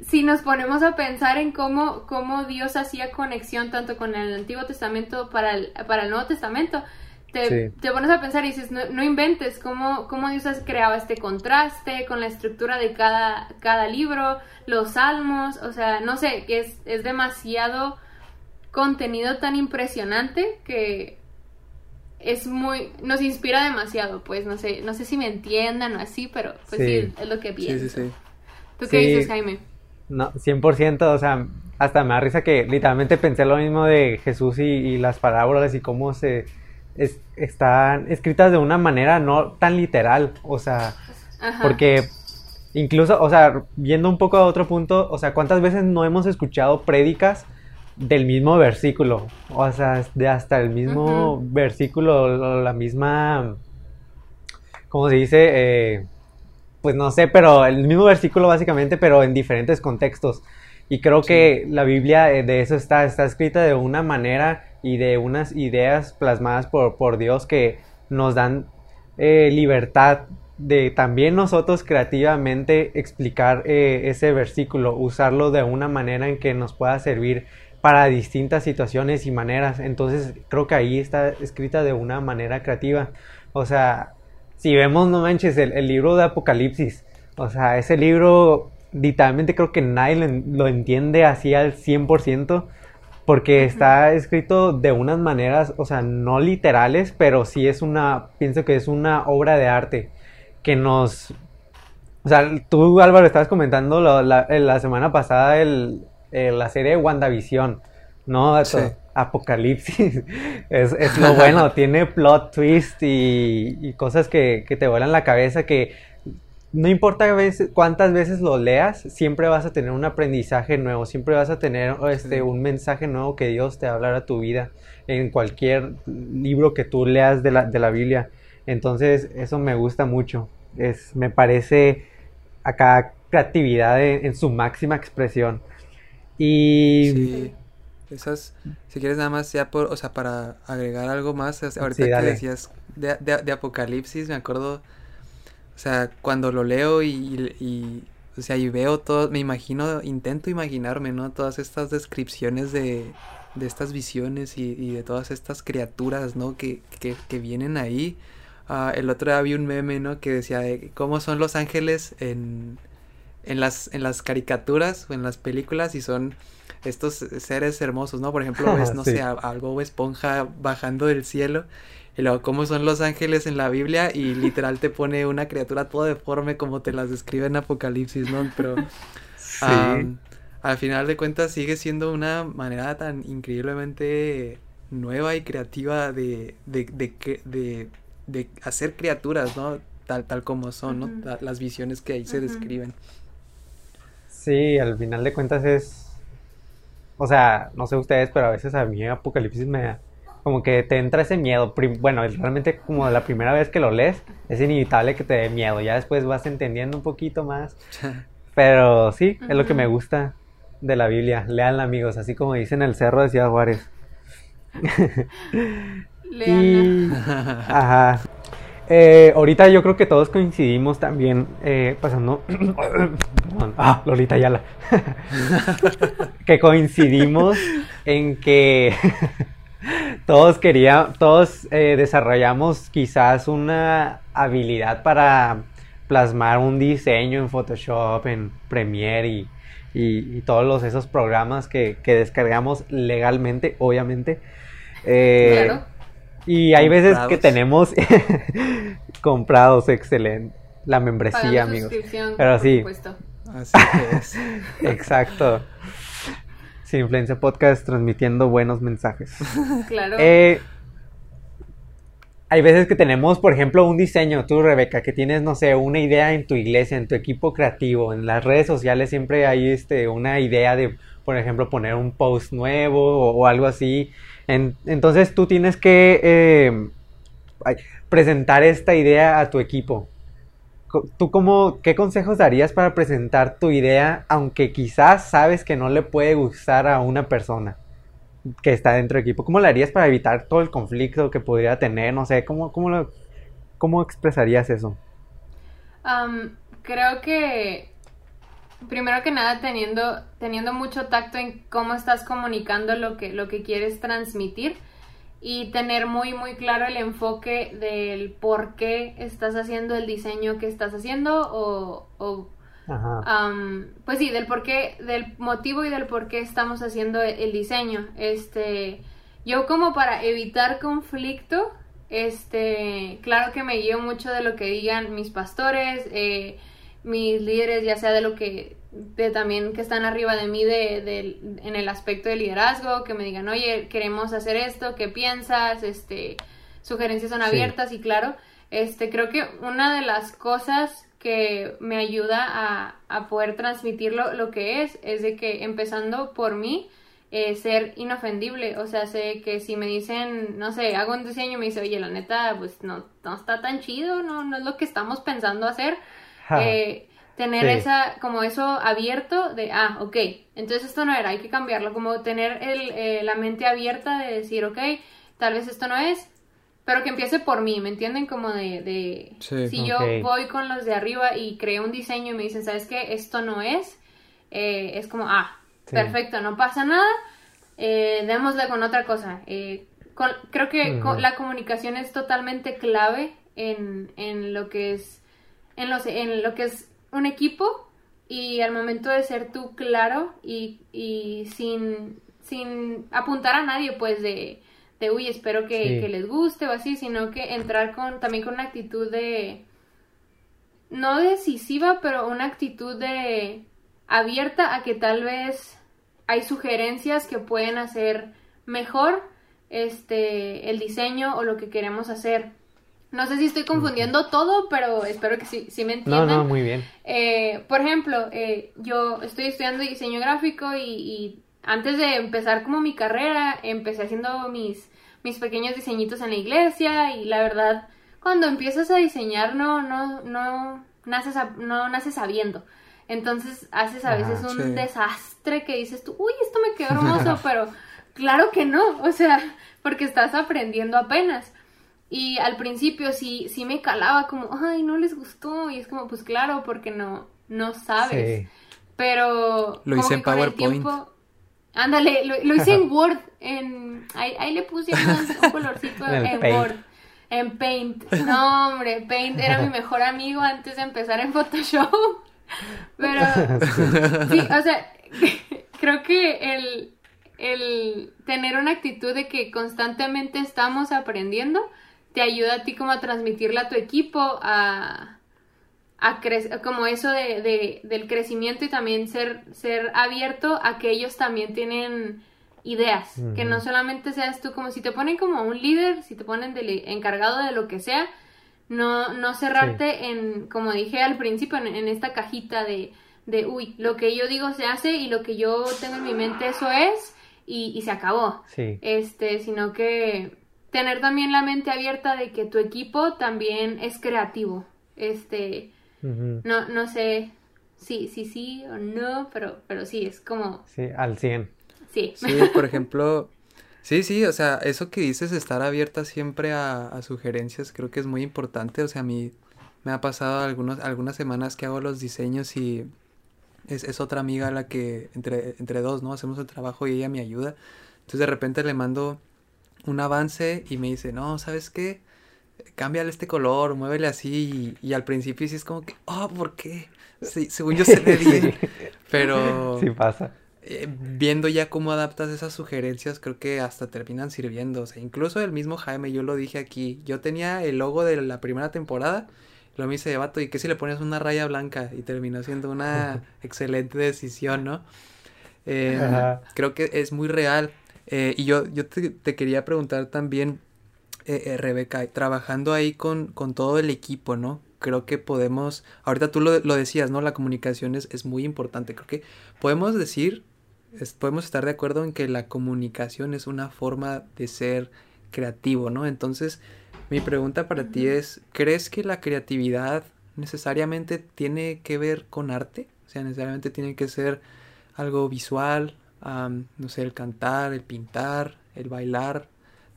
si nos ponemos a pensar en cómo, cómo Dios hacía conexión tanto con el Antiguo Testamento para el, para el Nuevo Testamento, te, pones a pensar y dices, no, inventes cómo, cómo Dios ha creado este contraste con la estructura de cada, cada libro, los salmos, o sea, no sé, que es, es demasiado contenido tan impresionante que es muy, nos inspira demasiado, pues no sé, no sé si me entiendan o así, pero pues sí, es lo que pienso. Sí, sí, sí. ¿Tú qué dices, Jaime? No, 100%, o sea, hasta me da risa que literalmente pensé lo mismo de Jesús y, las parábolas y cómo se están escritas de una manera no tan literal, o sea, porque Incluso, o sea, viendo un poco a otro punto, o sea, ¿cuántas veces no hemos escuchado prédicas del mismo versículo? O sea, de hasta el mismo versículo, la misma, ¿cómo se dice? Eh, pues no sé, pero el mismo versículo básicamente, pero en diferentes contextos. Y creo que la Biblia eh, de eso está, está escrita de una manera y de unas ideas plasmadas por, por Dios que nos dan eh, libertad de también nosotros creativamente explicar eh, ese versículo, usarlo de una manera en que nos pueda servir para distintas situaciones y maneras. Entonces creo que ahí está escrita de una manera creativa. O sea, si vemos, no manches, el, libro de Apocalipsis, o sea, ese libro literalmente creo que nadie lo, lo entiende así al 100% porque está escrito de unas maneras, o sea, no literales, pero sí es una, pienso que es una obra de arte que nos... O sea, tú Álvaro estabas comentando la, semana pasada el, la serie de WandaVision, ¿no? Apocalipsis. es, lo bueno, tiene plot twist y, cosas que, que, te vuelan la cabeza que no importa cuántas veces lo leas, siempre vas a tener un aprendizaje nuevo, siempre vas a tener este, un mensaje nuevo que Dios te va a hablar a tu vida en cualquier libro que tú leas de la, de la Biblia. Entonces, eso me gusta mucho. Es, me parece acá creatividad en, su máxima expresión. Y. Sí. Esas, si quieres nada más ya por, o sea, para agregar algo más, ahorita que decías de, de, Apocalipsis, me acuerdo, o sea, cuando lo leo y, y, o sea, y veo todo, me imagino, intento imaginarme, ¿no? Todas estas descripciones de, de estas visiones y, y de todas estas criaturas, ¿no? Que, que, que vienen ahí, Ah, el otro día vi un meme, ¿no? Que decía de cómo son los ángeles en, en, las, en las caricaturas o en las películas y son estos seres hermosos, ¿no? Por ejemplo, ves, no sé, algo esponja bajando del cielo y luego cómo son los ángeles en la Biblia y literal te pone una criatura toda deforme como te las describe en Apocalipsis, ¿no? Pero al final de cuentas sigue siendo una manera tan increíblemente nueva y creativa de, de, de, de de hacer criaturas, ¿no? Tal, tal como son, ¿no? Las visiones que ahí se describen. Sí, al final de cuentas es... O sea, no sé ustedes, pero a veces a mí Apocalipsis me da... Como que te entra ese miedo. Bueno, realmente como la primera vez que lo lees, es inevitable que te dé miedo. Ya después vas entendiendo un poquito más. Pero sí, es lo que me gusta de la Biblia. Leanla, amigos, así como dicen el cerro de Ciudad Juárez. Y, ajá. Eh, ahorita yo creo que todos coincidimos también, eh, pasando... ah, Lolita Yala. que coincidimos en que todos querían, todos eh, desarrollamos quizás una habilidad para plasmar un diseño en Photoshop, en Premiere y, y, todos los, esos programas que, que descargamos legalmente, obviamente. claro y hay veces que tenemos comprados, excelente. La membresía, amigos. Pero sí. Así es. Exacto. Sin Influencia Podcast transmitiendo buenos mensajes. Claro. Eh, hay veces que tenemos, por ejemplo, un diseño, tú Rebeca, que tienes, no sé, una idea en tu iglesia, en tu equipo creativo, en las redes sociales siempre hay este, una idea de, por ejemplo, poner un post nuevo o algo así entonces tú tienes que eh, presentar esta idea a tu equipo. ¿Tú cómo, qué consejos darías para presentar tu idea, aunque quizás sabes que no le puede gustar a una persona que está dentro del equipo? ¿Cómo lo harías para evitar todo el conflicto que podría tener? No sé, ¿cómo, cómo, cómo expresarías eso? creo que primero que nada teniendo, teniendo mucho tacto en cómo estás comunicando lo que, lo que quieres transmitir y tener muy muy claro el enfoque del por qué estás haciendo el diseño que estás haciendo o, pues sí, del por qué, del motivo y del por qué estamos haciendo el, diseño. Este, yo como para evitar conflicto, este, claro que me guío mucho de lo que digan mis pastores, eh, mis líderes, ya sea de lo que, de también que están arriba de mí de, en el aspecto de liderazgo, que me digan, oye, queremos hacer esto, ¿qué piensas? Este, sugerencias son abiertas y claro, este, creo que una de las cosas que me ayuda a, a poder transmitir lo, lo, que es, es de que empezando por mí, eh, ser inofendible, o sea, sé que si me dicen, no sé, hago un diseño y me dice, oye, la neta, pues no, no está tan chido, no, no es lo que estamos pensando hacer, eh, tener esa, como eso abierto de, ah, ok, entonces esto no era, hay que cambiarlo, como tener el, eh, la mente abierta de decir, ok, tal vez esto no es, pero que empiece por mí, ¿me entienden? Como de, de si yo voy con los de arriba y creo un diseño y me dicen, ¿sabes qué? Esto no es, eh, es como, ah, perfecto, no pasa nada, eh, démosle con otra cosa. Eh, creo que la comunicación es totalmente clave en, en lo que es, en, los, en lo que es un equipo y al momento de ser tú claro y, y sin, sin apuntar a nadie, pues de de, uy, espero que, les guste o así, sino que entrar con también con una actitud de, no decisiva, pero una actitud de abierta a que tal vez hay sugerencias que pueden hacer mejor este el diseño o lo que queremos hacer. No sé si estoy confundiendo todo, pero espero que sí, sí me entiendan. No, no, muy bien. Eh, por ejemplo, eh, yo estoy estudiando diseño gráfico y antes de empezar como mi carrera, empecé haciendo mis, mis pequeños diseñitos en la iglesia y la verdad, cuando empiezas a diseñar no, no, no, naces, no naces sabiendo. Entonces haces a veces un desastre que dices tú, uy, esto me quedó hermoso, pero claro que no, o sea, porque estás aprendiendo apenas. Y al principio sí, sí me calaba como, ay, no les gustó. Y es como, pues claro, porque no, no sabes. Pero... Lo hice en PowerPoint. Ándale, lo, hice en Word, en, ahí, le puse un, colorcito en, Word, en Paint. No, hombre, Paint era mi mejor amigo antes de empezar en Photoshop. Pero, sí, o sea, creo que el, el tener una actitud de que constantemente estamos aprendiendo te ayuda a ti como a transmitirle a tu equipo, a, a como eso de, del crecimiento y también ser, ser abierto a que ellos también tienen ideas, que no solamente seas tú, como si te ponen como un líder, si te ponen encargado de lo que sea, no, no cerrarte en, como dije al principio, en, esta cajita de, de, uy, lo que yo digo se hace y lo que yo tengo en mi mente eso es y, y se acabó. Este, sino que tener también la mente abierta de que tu equipo también es creativo. Este, no, no sé si sí, sí, o no, pero, pero sí, es como... Sí, al 100. Sí. Sí, por ejemplo, sí, sí, o sea, eso que dices, estar abierta siempre a, sugerencias, creo que es muy importante, o sea, a mí me ha pasado algunos, algunas semanas que hago los diseños y es, es otra amiga la que, entre, entre dos, ¿no? Hacemos el trabajo y ella me ayuda. Entonces de repente le mando un avance y me dice, no, ¿sabes qué? cámbiale este color, muévele así. Y, al principio sí es como que, oh, ¿por qué? según yo se ve bien. Pero. Sí pasa. Eh, viendo ya cómo adaptas esas sugerencias, creo que hasta terminan sirviendo. O sea, incluso el mismo Jaime, yo lo dije aquí. Yo tenía el logo de la primera temporada. Lo me hice vato, ¿y qué si le pones una raya blanca? Y terminó siendo una excelente decisión, ¿no? Eh, creo que es muy real. Eh, y yo, yo te, quería preguntar también, eh, eh, Rebeca, trabajando ahí con, con, todo el equipo, ¿no? Creo que podemos, ahorita tú lo, lo decías, ¿no? La comunicación es, es, muy importante. Creo que podemos decir, podemos estar de acuerdo en que la comunicación es una forma de ser creativo, ¿no? Entonces, mi pregunta para ti es, ¿crees que la creatividad necesariamente tiene que ver con arte? O sea, necesariamente tiene que ser algo visual, no sé, el cantar, el pintar, el bailar,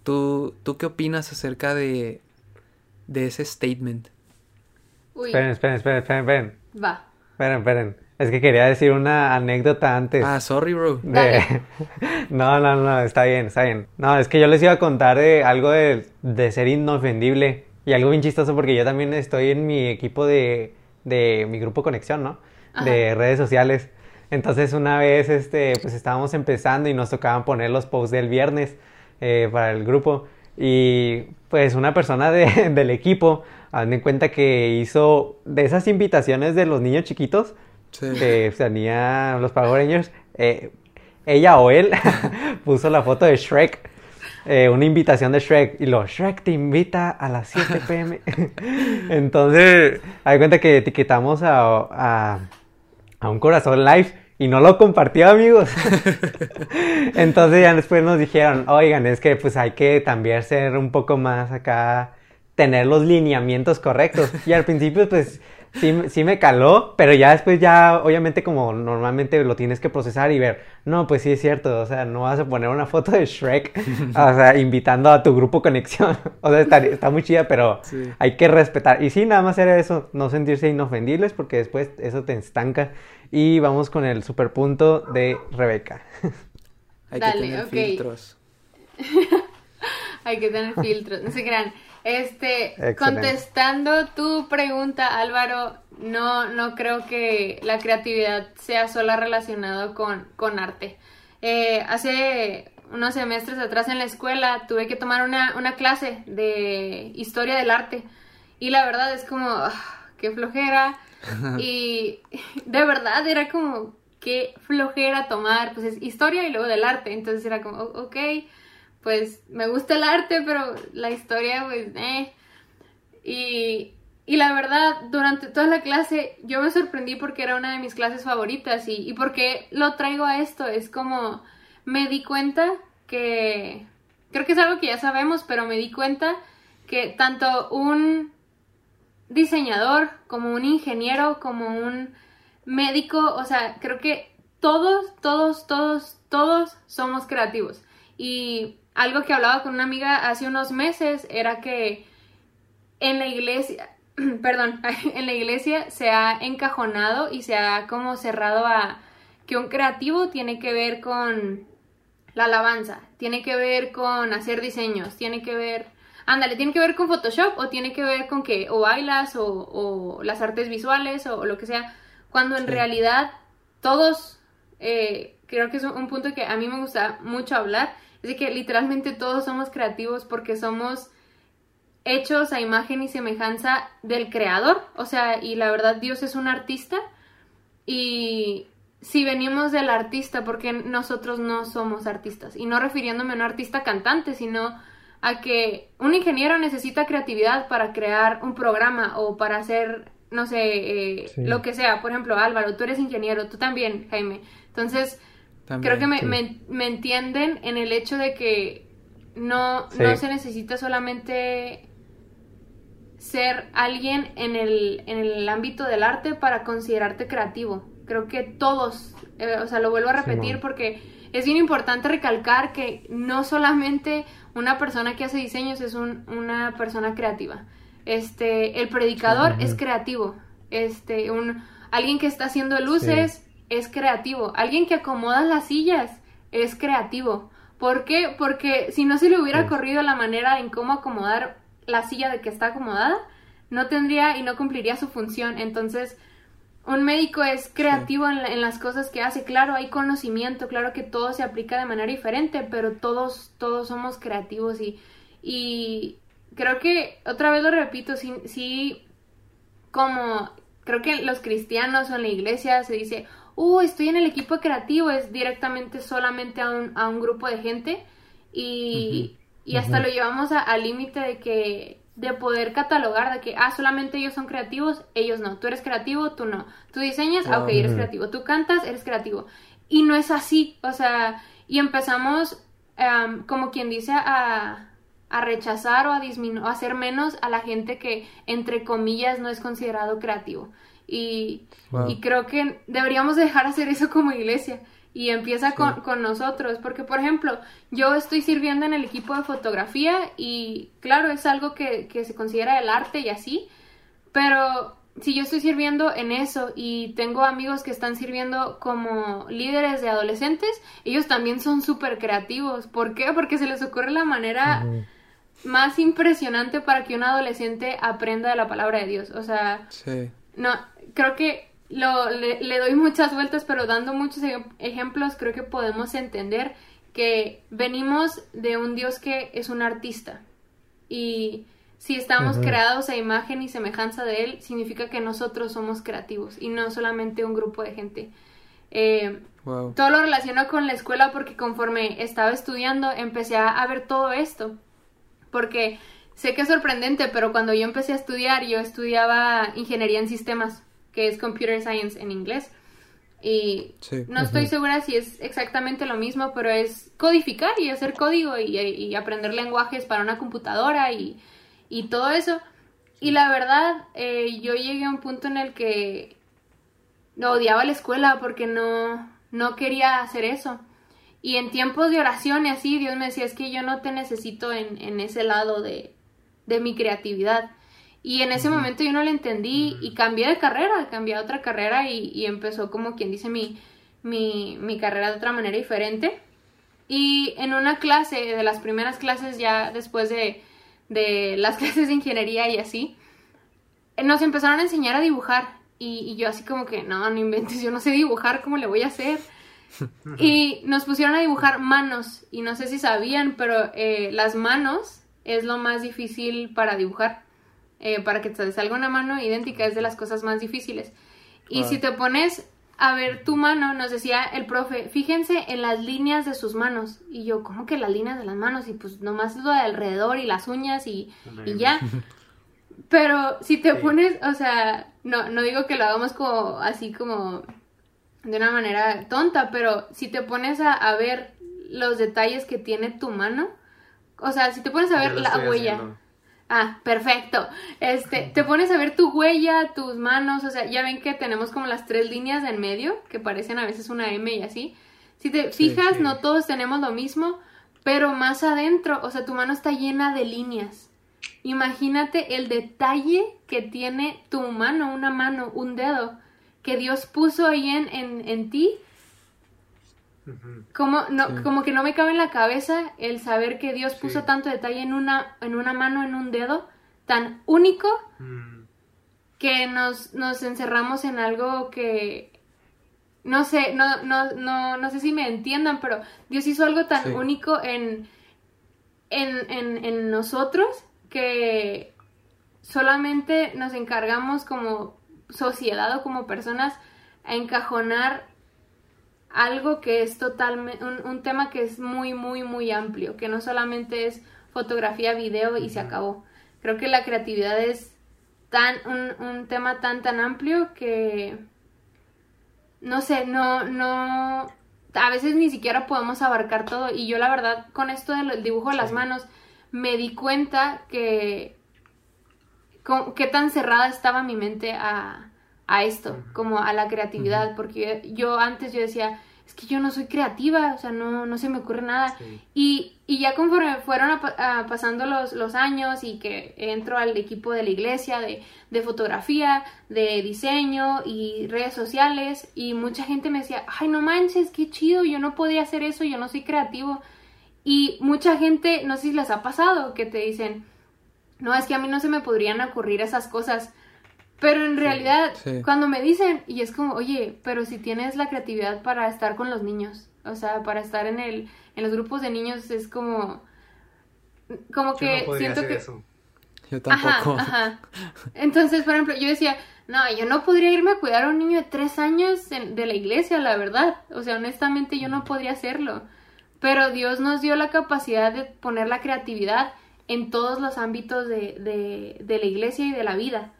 ¿Tú, ¿Tú qué opinas acerca de, de ese statement? Uy. Esperen, esperen, esperen, esperen, Va. Esperen, esperen. Es que quería decir una anécdota antes. Ah, sorry, bro. no, no, no, está bien, está bien. No, es que yo les iba a contar de algo de, de ser inofendible y algo bien chistoso porque yo también estoy en mi equipo de, de mi grupo Conexión, ¿no? De redes sociales. Entonces una vez, este, pues estábamos empezando y nos tocaban poner los posts del viernes. Eh, para el grupo. Y pues una persona de, del equipo, hazme en cuenta que hizo de esas invitaciones de los niños chiquitos, que tenía los Power Rangers, eh, ella o él puso la foto de Shrek. eh, una invitación de Shrek y lo, Shrek te invita a las 7 pm. Entonces, hay cuenta que etiquetamos a, a, a un corazón live y no lo compartió, amigos. Entonces ya después nos dijeron, oigan, es que pues hay que también ser un poco más acá, tener los lineamientos correctos. Y al principio pues sí, sí me caló, pero ya después ya, obviamente como normalmente lo tienes que procesar y ver, no, pues sí es cierto, o sea, no vas a poner una foto de Shrek, o sea, invitando a tu grupo conexión, o sea, está, está muy chida, pero hay que respetar. Y sí, nada más era eso, no sentirse inofendibles, porque después eso te estanca. Y vamos con el superpunto de Rebeca. hay que tener filtros. hay que tener filtros, no se crean. Este, contestando tu pregunta, Álvaro, no, no creo que la creatividad sea sola relacionada con, con arte. Eh, hace unos semestres atrás en la escuela tuve que tomar una, una clase de historia del arte y la verdad es como, ah, qué flojera. Y de verdad era como, qué flojera tomar, pues es historia y luego del arte, entonces era como, ok pues me gusta el arte, pero la historia, pues, eh. Y, y la verdad, durante toda la clase yo me sorprendí porque era una de mis clases favoritas y, y porque lo traigo a esto. Es como, me di cuenta que, creo que es algo que ya sabemos, pero me di cuenta que tanto un diseñador como un ingeniero, como un médico, o sea, creo que todos, todos, todos, todos somos creativos. Y algo que hablaba con una amiga hace unos meses era que en la iglesia, perdón, en la iglesia se ha encajonado y se ha como cerrado a que un creativo tiene que ver con la alabanza, tiene que ver con hacer diseños, tiene que ver, ándale, tiene que ver con Photoshop o tiene que ver con que o bailas o, las artes visuales o, lo que sea, cuando en realidad todos, eh, creo que es un punto que a mí me gusta mucho hablar, Así que literalmente todos somos creativos porque somos hechos a imagen y semejanza del creador. O sea, y la verdad Dios es un artista. Y si venimos del artista, porque nosotros no somos artistas. Y no refiriéndome a un artista cantante, sino a que un ingeniero necesita creatividad para crear un programa o para hacer, no sé, eh, lo que sea. Por ejemplo, Álvaro, tú eres ingeniero, tú también, Jaime. Entonces, Creo que me, entienden en el hecho de que no, no se necesita solamente ser alguien en el, en el ámbito del arte para considerarte creativo. Creo que todos, eh, o sea, lo vuelvo a repetir porque es bien importante recalcar que no solamente una persona que hace diseños es una persona creativa. Este, el predicador es creativo. Este, un, alguien que está haciendo luces es creativo. Alguien que acomoda las sillas es creativo. ¿Por qué? Porque si no se le hubiera corrido la manera en cómo acomodar la silla de que está acomodada, no tendría y no cumpliría su función. Entonces, un médico es creativo en, las cosas que hace. Claro, hay conocimiento, claro que todo se aplica de manera diferente, pero todos, todos somos creativos y, y creo que, otra vez lo repito, sí, como creo que los cristianos o en la iglesia se dice, uh, estoy en el equipo creativo, es directamente solamente a un, a un grupo de gente. Y, y hasta lo llevamos al límite de que de poder catalogar de que, ah, solamente ellos son creativos, ellos no, tú eres creativo, tú no, tú diseñas, ah, ok, eres creativo, tú cantas, eres creativo. Y no es así, o sea, y empezamos, como quien dice, a, a rechazar o a a hacer menos a la gente que, entre comillas, no es considerado creativo. Y, creo que deberíamos dejar hacer eso como iglesia. Y empieza con, con, nosotros, porque por ejemplo, yo estoy sirviendo en el equipo de fotografía y claro, es algo que, que se considera el arte y así, pero si yo estoy sirviendo en eso y tengo amigos que están sirviendo como líderes de adolescentes, ellos también son súper creativos. ¿Por qué? Porque se les ocurre la manera más impresionante para que un adolescente aprenda de la palabra de Dios. O sea, no, creo que lo, le, doy muchas vueltas, pero dando muchos ejemplos, creo que podemos entender que venimos de un Dios que es un artista. Y si estamos creados a imagen y semejanza de Él, significa que nosotros somos creativos y no solamente un grupo de gente. Eh, todo lo relaciono con la escuela porque conforme estaba estudiando empecé a ver todo esto. Porque sé que es sorprendente, pero cuando yo empecé a estudiar, yo estudiaba ingeniería en sistemas, que es computer science en inglés. Y no estoy segura si es exactamente lo mismo, pero es codificar y hacer código y, aprender lenguajes para una computadora y, todo eso. Y la verdad, eh, yo llegué a un punto en el que odiaba la escuela porque no, no quería hacer eso. Y en tiempos de oración y así, Dios me decía, es que yo no te necesito en, en ese lado de, de mi creatividad. Y en ese momento yo no le entendí y cambié de carrera, cambié a otra carrera y, empezó como quien dice mi, mi, mi, carrera de otra manera diferente. Y en una clase, de las primeras clases ya después de, de las clases de ingeniería y así, nos empezaron a enseñar a dibujar. Y, yo así como que, no, no inventes, yo no sé dibujar, ¿cómo le voy a hacer? y nos pusieron a dibujar manos. Y no sé si sabían, pero eh, las manos es lo más difícil para dibujar. Eh, para que te salga una mano idéntica es de las cosas más difíciles. Y si te pones a ver tu mano, nos decía el profe, fíjense en las líneas de sus manos. Y yo, ¿cómo que las líneas de las manos? Y pues nomás lo de alrededor y las uñas y, y ya. Pero si te pones, o sea, no, no digo que lo hagamos como así como de una manera tonta, pero si te pones a, a ver los detalles que tiene tu mano, o sea, si te pones a ver la huella. Ah, perfecto. Este, te pones a ver tu huella, tus manos, o sea, ya ven que tenemos como las tres líneas en medio, que parecen a veces una M y así. Si te fijas, no todos tenemos lo mismo, pero más adentro, o sea, tu mano está llena de líneas. Imagínate el detalle que tiene tu mano, una mano, un dedo, que Dios puso ahí en, en, en ti como, no, como que no me cabe en la cabeza el saber que Dios puso tanto detalle en una, en una mano, en un dedo, tan único, mm. que nos, nos encerramos en algo que, no sé, no, no, no, no sé si me entiendan, pero Dios hizo algo tan único en, en, en, en nosotros que solamente nos encargamos como sociedad o como personas a encajonar algo que es totalmente, un, tema que es muy, muy, muy amplio, que no solamente es fotografía, video y se acabó. Creo que la creatividad es tan, un, tema tan, tan amplio que, no sé, no, no, a veces ni siquiera podemos abarcar todo. Y yo la verdad, con esto del dibujo de las manos, me di cuenta que, con, qué tan cerrada estaba mi mente a, a esto, como a la creatividad, porque yo antes yo decía, es que yo no soy creativa, o sea, no, no se me ocurre nada. Y, y, ya conforme fueron pasando los, los, años y que entro al equipo de la iglesia de, de, fotografía, de diseño y redes sociales, y mucha gente me decía, ay, no manches, qué chido, yo no podía hacer eso, yo no soy creativo. Y mucha gente, no sé si les ha pasado, que te dicen, no, es que a mí no se me podrían ocurrir esas cosas. Pero en realidad, cuando me dicen, y es como, oye, pero si tienes la creatividad para estar con los niños, o sea, para estar en el, en los grupos de niños, es como, como que siento que... Eso. Yo tampoco. Ajá, Entonces, por ejemplo, yo decía, no, yo no podría irme a cuidar a un niño de tres años de la iglesia, la verdad. O sea, honestamente yo no podría hacerlo. Pero Dios nos dio la capacidad de poner la creatividad en todos los ámbitos de, de, de la iglesia y de la vida.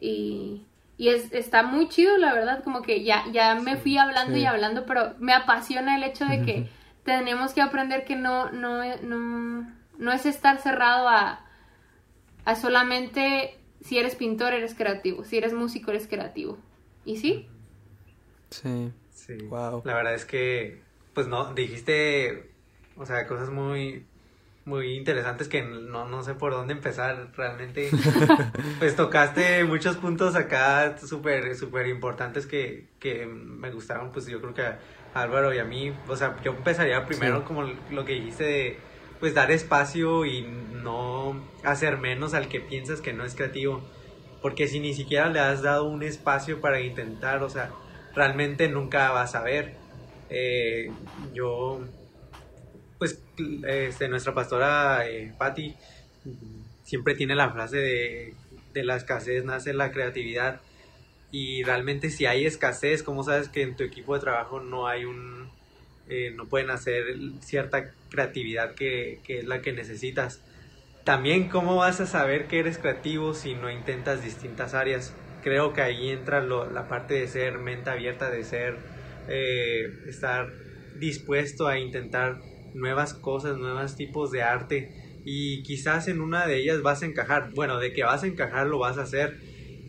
Y, y es, está muy chido, la verdad, como que ya, ya me fui hablando y hablando, pero me apasiona el hecho de que tenemos que aprender que no, no, no, no es estar cerrado a, a solamente si eres pintor eres creativo, si eres músico eres creativo. ¿Y sí? Sí. Sí. Wow. La verdad es que, pues no, dijiste, o sea, cosas muy, muy interesantes que no, no sé por dónde empezar realmente. pues tocaste muchos puntos acá súper, súper importantes que, que me gustaron, pues yo creo que a Álvaro y a mí, o sea, yo empezaría primero como lo que dijiste de, pues dar espacio y no hacer menos al que piensas que no es creativo. Porque si ni siquiera le has dado un espacio para intentar, o sea, realmente nunca vas a ver. Eh, yo pues este, nuestra pastora eh, Patti siempre tiene la frase de, de la escasez nace la creatividad y realmente si hay escasez, ¿cómo sabes que en tu equipo de trabajo no hay un, eh, no pueden hacer cierta creatividad que, que, es la que necesitas? También, ¿cómo vas a saber que eres creativo si no intentas distintas áreas? Creo que ahí entra la parte de ser mente abierta, de ser, eh, estar dispuesto a intentar nuevas cosas, nuevos tipos de arte y quizás en una de ellas vas a encajar. Bueno, de que vas a encajar lo vas a hacer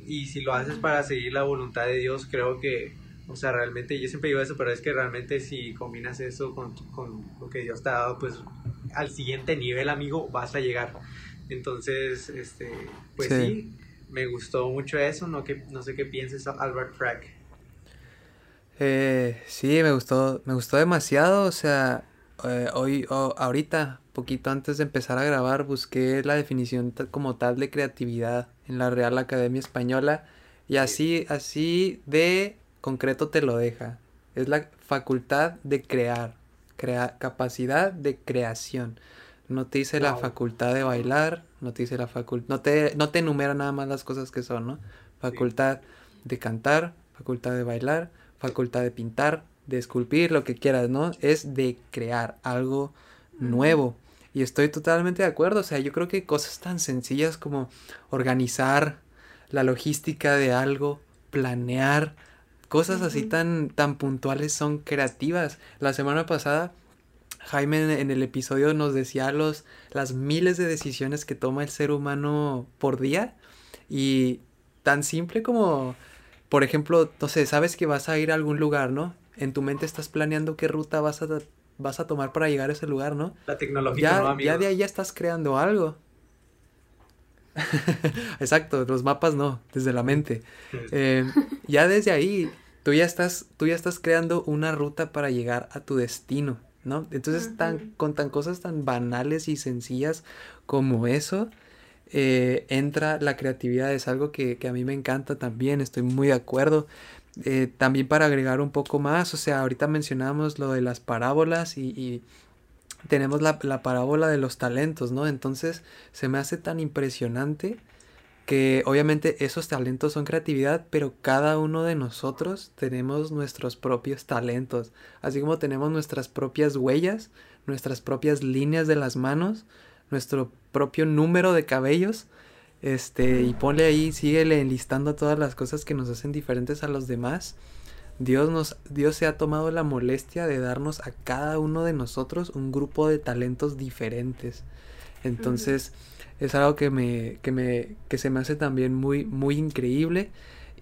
y si lo haces para seguir la voluntad de Dios, creo que, o sea, realmente, yo siempre digo eso, pero es que realmente si combinas eso con, con lo que Dios te ha dado, pues al siguiente nivel, amigo, vas a llegar. Entonces, este, pues sí, me gustó mucho eso, no, que, no sé qué pienses, Albert Frank. Eh, sí, me gustó, me gustó demasiado, o sea, eh, hoy, ahorita, poquito antes de empezar a grabar, busqué la definición como tal de creatividad en la Real Academia Española y así, así de concreto te lo deja. Es la facultad de crear, crea capacidad de creación. No te dice la facultad de bailar, no te dice la facultad, no te, no te enumera nada más las cosas que son, ¿no? Facultad de cantar, facultad de bailar, facultad de pintar, de esculpir, lo que quieras, ¿no? Es de crear algo nuevo. Y estoy totalmente de acuerdo, o sea, yo creo que cosas tan sencillas como organizar la logística de algo, planear, cosas así tan, tan puntuales son creativas. La semana pasada, Jaime en el episodio nos decía los, las miles de decisiones que toma el ser humano por día y tan simple como, por ejemplo, no sé, sabes que vas a ir a algún lugar, ¿no? En tu mente estás planeando qué ruta vas a, vas a tomar para llegar a ese lugar, ¿no? La tecnología, ya, ¿no, Ya de ahí ya estás creando algo. Exacto, los mapas no, desde la mente. Eh, ya desde ahí, tú ya estás, tú ya estás creando una ruta para llegar a tu destino, ¿no? Entonces, tan, con tan cosas tan banales y sencillas como eso, eh, entra la creatividad. Es algo que, que, a mí me encanta también, estoy muy de acuerdo. Eh, también para agregar un poco más, o sea, ahorita mencionamos lo de las parábolas y, tenemos la, parábola de los talentos, ¿no? Entonces se me hace tan impresionante que obviamente esos talentos son creatividad, pero cada uno de nosotros tenemos nuestros propios talentos, así como tenemos nuestras propias huellas, nuestras propias líneas de las manos, nuestro propio número de cabellos, este, y ponle ahí, síguele enlistando todas las cosas que nos hacen diferentes a los demás. Dios nos, Dios se ha tomado la molestia de darnos a cada uno de nosotros un grupo de talentos diferentes. Entonces, es algo que me, que me, que se me hace también muy, muy increíble.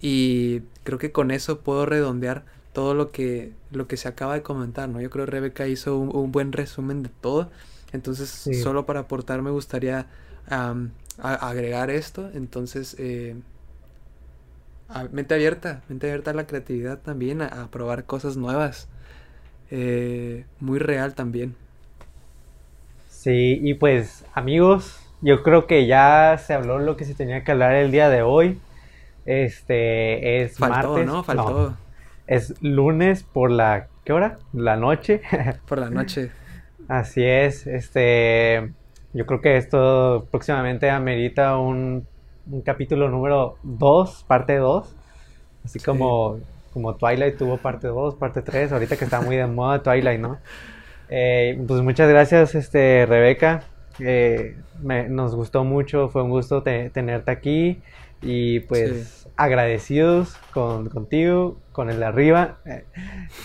Y creo que con eso puedo redondear todo lo que, lo que se acaba de comentar, ¿no? Yo creo que Rebeca hizo un, buen resumen de todo. Entonces, solo para aportar me gustaría agregar esto. Entonces, eh, mente abierta, mente abierta a la creatividad también, a, probar cosas nuevas. Eh, muy real también. Sí, y pues amigos, yo creo que ya se habló lo que se tenía que hablar el día de hoy. Este es Faltó, martes. ¿no? Faltó. es lunes por la ¿qué hora? La noche. por la noche. Así es. Este yo creo que esto próximamente amerita un, un capítulo número 2, parte 2. Así como, como Twilight tuvo parte 2, parte 3, ahorita que está muy de moda Twilight, ¿no? Eh, pues muchas gracias, este, Rebeca. Eh, nos gustó mucho, fue un gusto tenerte aquí y pues agradecidos con, contigo, con el de arriba.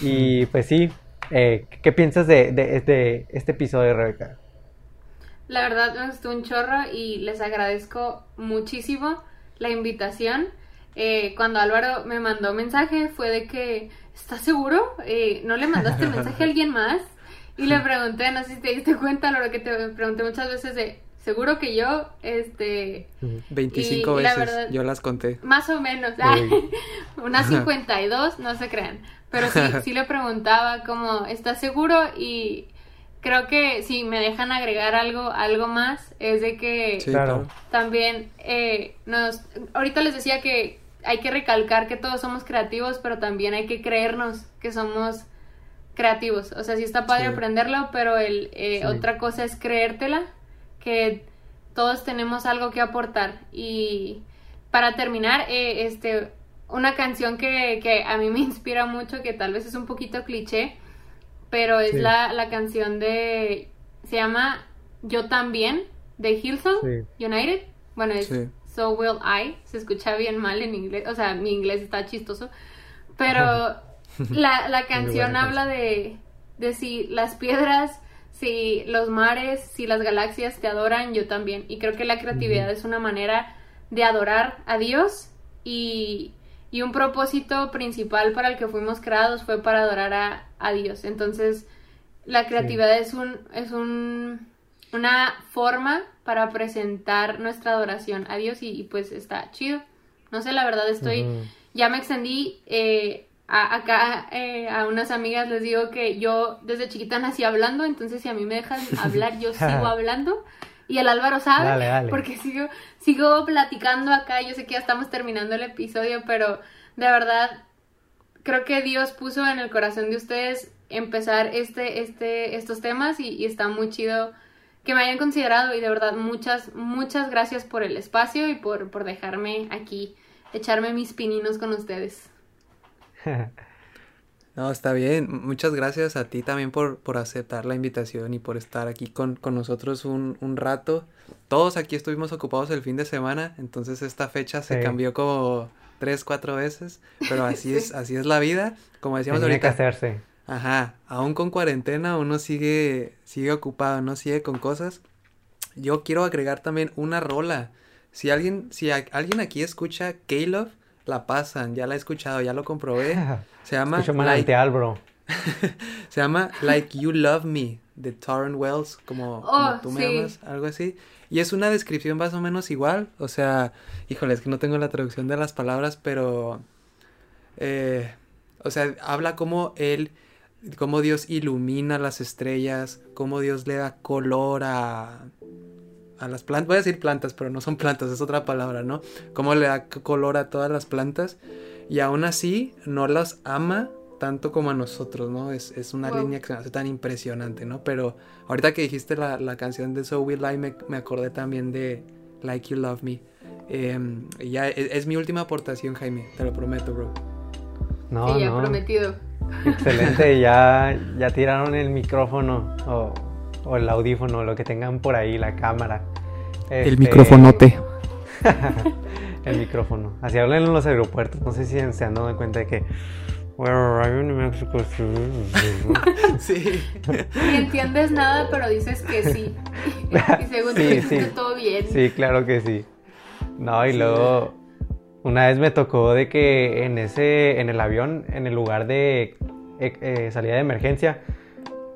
y pues sí, eh, ¿qué piensas de, de, de este episodio, Rebeca? La verdad me gustó un chorro y les agradezco muchísimo la invitación. Eh, cuando Álvaro me mandó mensaje fue de que, ¿estás seguro? Eh, ¿No le mandaste mensaje a alguien más? Y le pregunté, no sé si te diste cuenta, lo que te pregunté muchas veces de, seguro que yo, este... 25 veces, yo las conté. Más o menos, unas 52, no se crean. Pero sí, sí le preguntaba como, ¿estás seguro? Y creo que si me dejan agregar algo, algo más, es de que también eh, nos, ahorita les decía que hay que recalcar que todos somos creativos, pero también hay que creernos que somos creativos. O sea, sí está padre aprenderlo, pero el, eh, otra cosa es creértela, que todos tenemos algo que aportar. Y para terminar, eh, este, una canción que, que, a mí me inspira mucho, que tal vez es un poquito cliché, pero es la, la, canción de... Se llama Yo también, de Hillsong United. Bueno, es So Will I. Se escucha bien mal en inglés, o sea, mi inglés está chistoso. Pero la, la canción habla de, de si las piedras si los mares, si las galaxias te adoran, yo también. Y creo que la creatividad es una manera de adorar a Dios y, y, un propósito principal para el que fuimos creados fue para adorar a, a Dios. Entonces, la creatividad es un, es un, una forma para presentar nuestra adoración a Dios y, pues está chido. No sé, la verdad estoy, ya me extendí, eh, acá eh, a unas amigas les digo que yo desde chiquita nací hablando, entonces si a mí me dejan hablar, yo sigo hablando. Y el Álvaro sabe, porque sigo, sigo platicando acá. Yo sé que ya estamos terminando el episodio, pero de verdad creo que Dios puso en el corazón de ustedes empezar este, este, estos temas y, y está muy chido que me hayan considerado y de verdad muchas, muchas gracias por el espacio y por, por dejarme aquí echarme mis pininos con ustedes. No, está bien. Muchas gracias a ti también por, por aceptar la invitación y por estar aquí con, nosotros un, rato. Todos aquí estuvimos ocupados el fin de semana, entonces esta fecha se cambió como tres, cuatro veces, pero así es, así es la vida. Como decíamos Tenía ahorita. que hacerse. Ajá, aún con cuarentena uno sigue, sigue ocupado, no sigue con cosas. Yo quiero agregar también una rola. Si alguien, si alguien aquí escucha K-Love, la pasan, ya la he escuchado, ya lo comprobé. Se llama like, bro. se llama Like You Love Me de Torrent Wells, como, oh, tú me amas, algo así. Y es una descripción más o menos igual, o sea, híjole, es que no tengo la traducción de las palabras, pero eh, o sea, habla como él cómo Dios ilumina las estrellas, cómo Dios le da color a a las plantas, voy a decir plantas, pero no son plantas, es otra palabra, ¿no? Cómo le da color a todas las plantas y aún así no las ama tanto como a nosotros, ¿no? Es, una línea que se me hace tan impresionante, ¿no? Pero ahorita que dijiste la, canción de So Will I, me, acordé también de Like You Love Me. Em, ya e, es, mi última aportación, Jaime, te lo prometo, bro. No, ya prometido. Excelente, ya, ya tiraron el micrófono o el audífono, lo que tengan por ahí, la cámara. El este, micrófonote. el micrófono. Así hablan en los aeropuertos. No sé si se han dado cuenta de que. Where are you in Mexico? sí. Ni entiendes nada, pero dices que sí. Y según sí, sí. todo bien. Sí, claro que sí. No, y luego. Una vez me tocó de que en ese. En el avión, en el lugar de eh, eh, salida de emergencia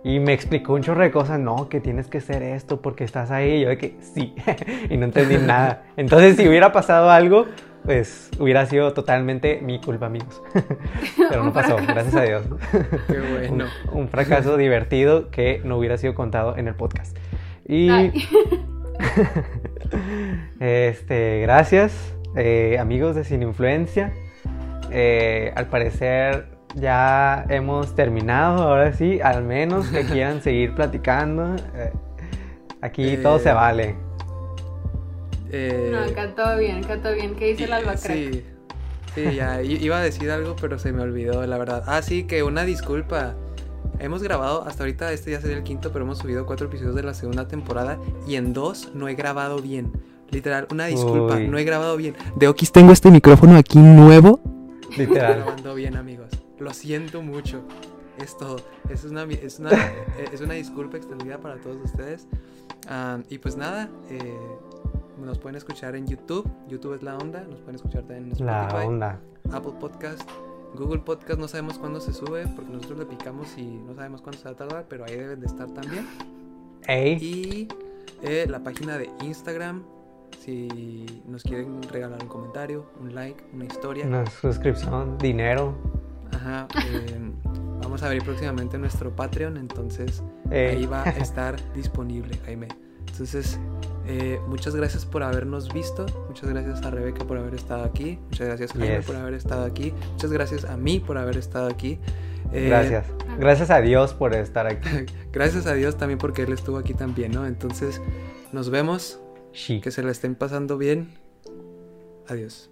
y me explicó un chorro de cosas, no, que tienes que hacer esto porque estás ahí. Y yo de que sí, y no entendí nada. Entonces, si hubiera pasado algo, pues hubiera sido totalmente mi culpa, amigos. Pero no pasó, gracias a Dios. Qué bueno. Un, fracaso divertido que no hubiera sido contado en el podcast. Y. este, gracias, eh, amigos de Sin Influencia. Eh, al parecer ya hemos terminado, ahora sí, al menos que quieran seguir platicando. Eh, aquí todo se eh, vale. Eh, no, acá todo bien, acá todo bien. ¿Qué dice el albacrac? Sí, sí, ya iba a decir algo, pero se me olvidó, la verdad. Ah, sí, que una disculpa. Hemos grabado, hasta ahorita este ya sería el quinto, pero hemos subido cuatro episodios de la segunda temporada y en dos no he grabado bien. Literal, una disculpa, no he grabado bien. De Okis tengo este micrófono aquí nuevo. Literal. grabando bien, amigos. Lo siento mucho. Esto es una, es una, es una disculpa extendida para todos ustedes. y pues nada, eh, nos pueden escuchar en YouTube. YouTube es la onda. Nos pueden escuchar también en Spotify. La onda. Apple Podcast. Google Podcast no sabemos cuándo se sube porque nosotros le picamos y no sabemos cuándo se va a tardar, pero ahí deben de estar también. Y eh, la página de Instagram, si nos quieren regalar un comentario, un like, una historia. Una suscripción, dinero. Ajá. Em, vamos a abrir próximamente nuestro Patreon, entonces ahí va a estar disponible, Jaime. Entonces, eh, muchas gracias por habernos visto. Muchas gracias a Rebeca por haber estado aquí. Muchas gracias a Jaime por haber estado aquí. Muchas gracias a mí por haber estado aquí. Eh, gracias. Gracias a Dios por estar aquí. gracias a Dios también porque Él estuvo aquí también, ¿no? Entonces, nos vemos. Que se la estén pasando bien. Adiós.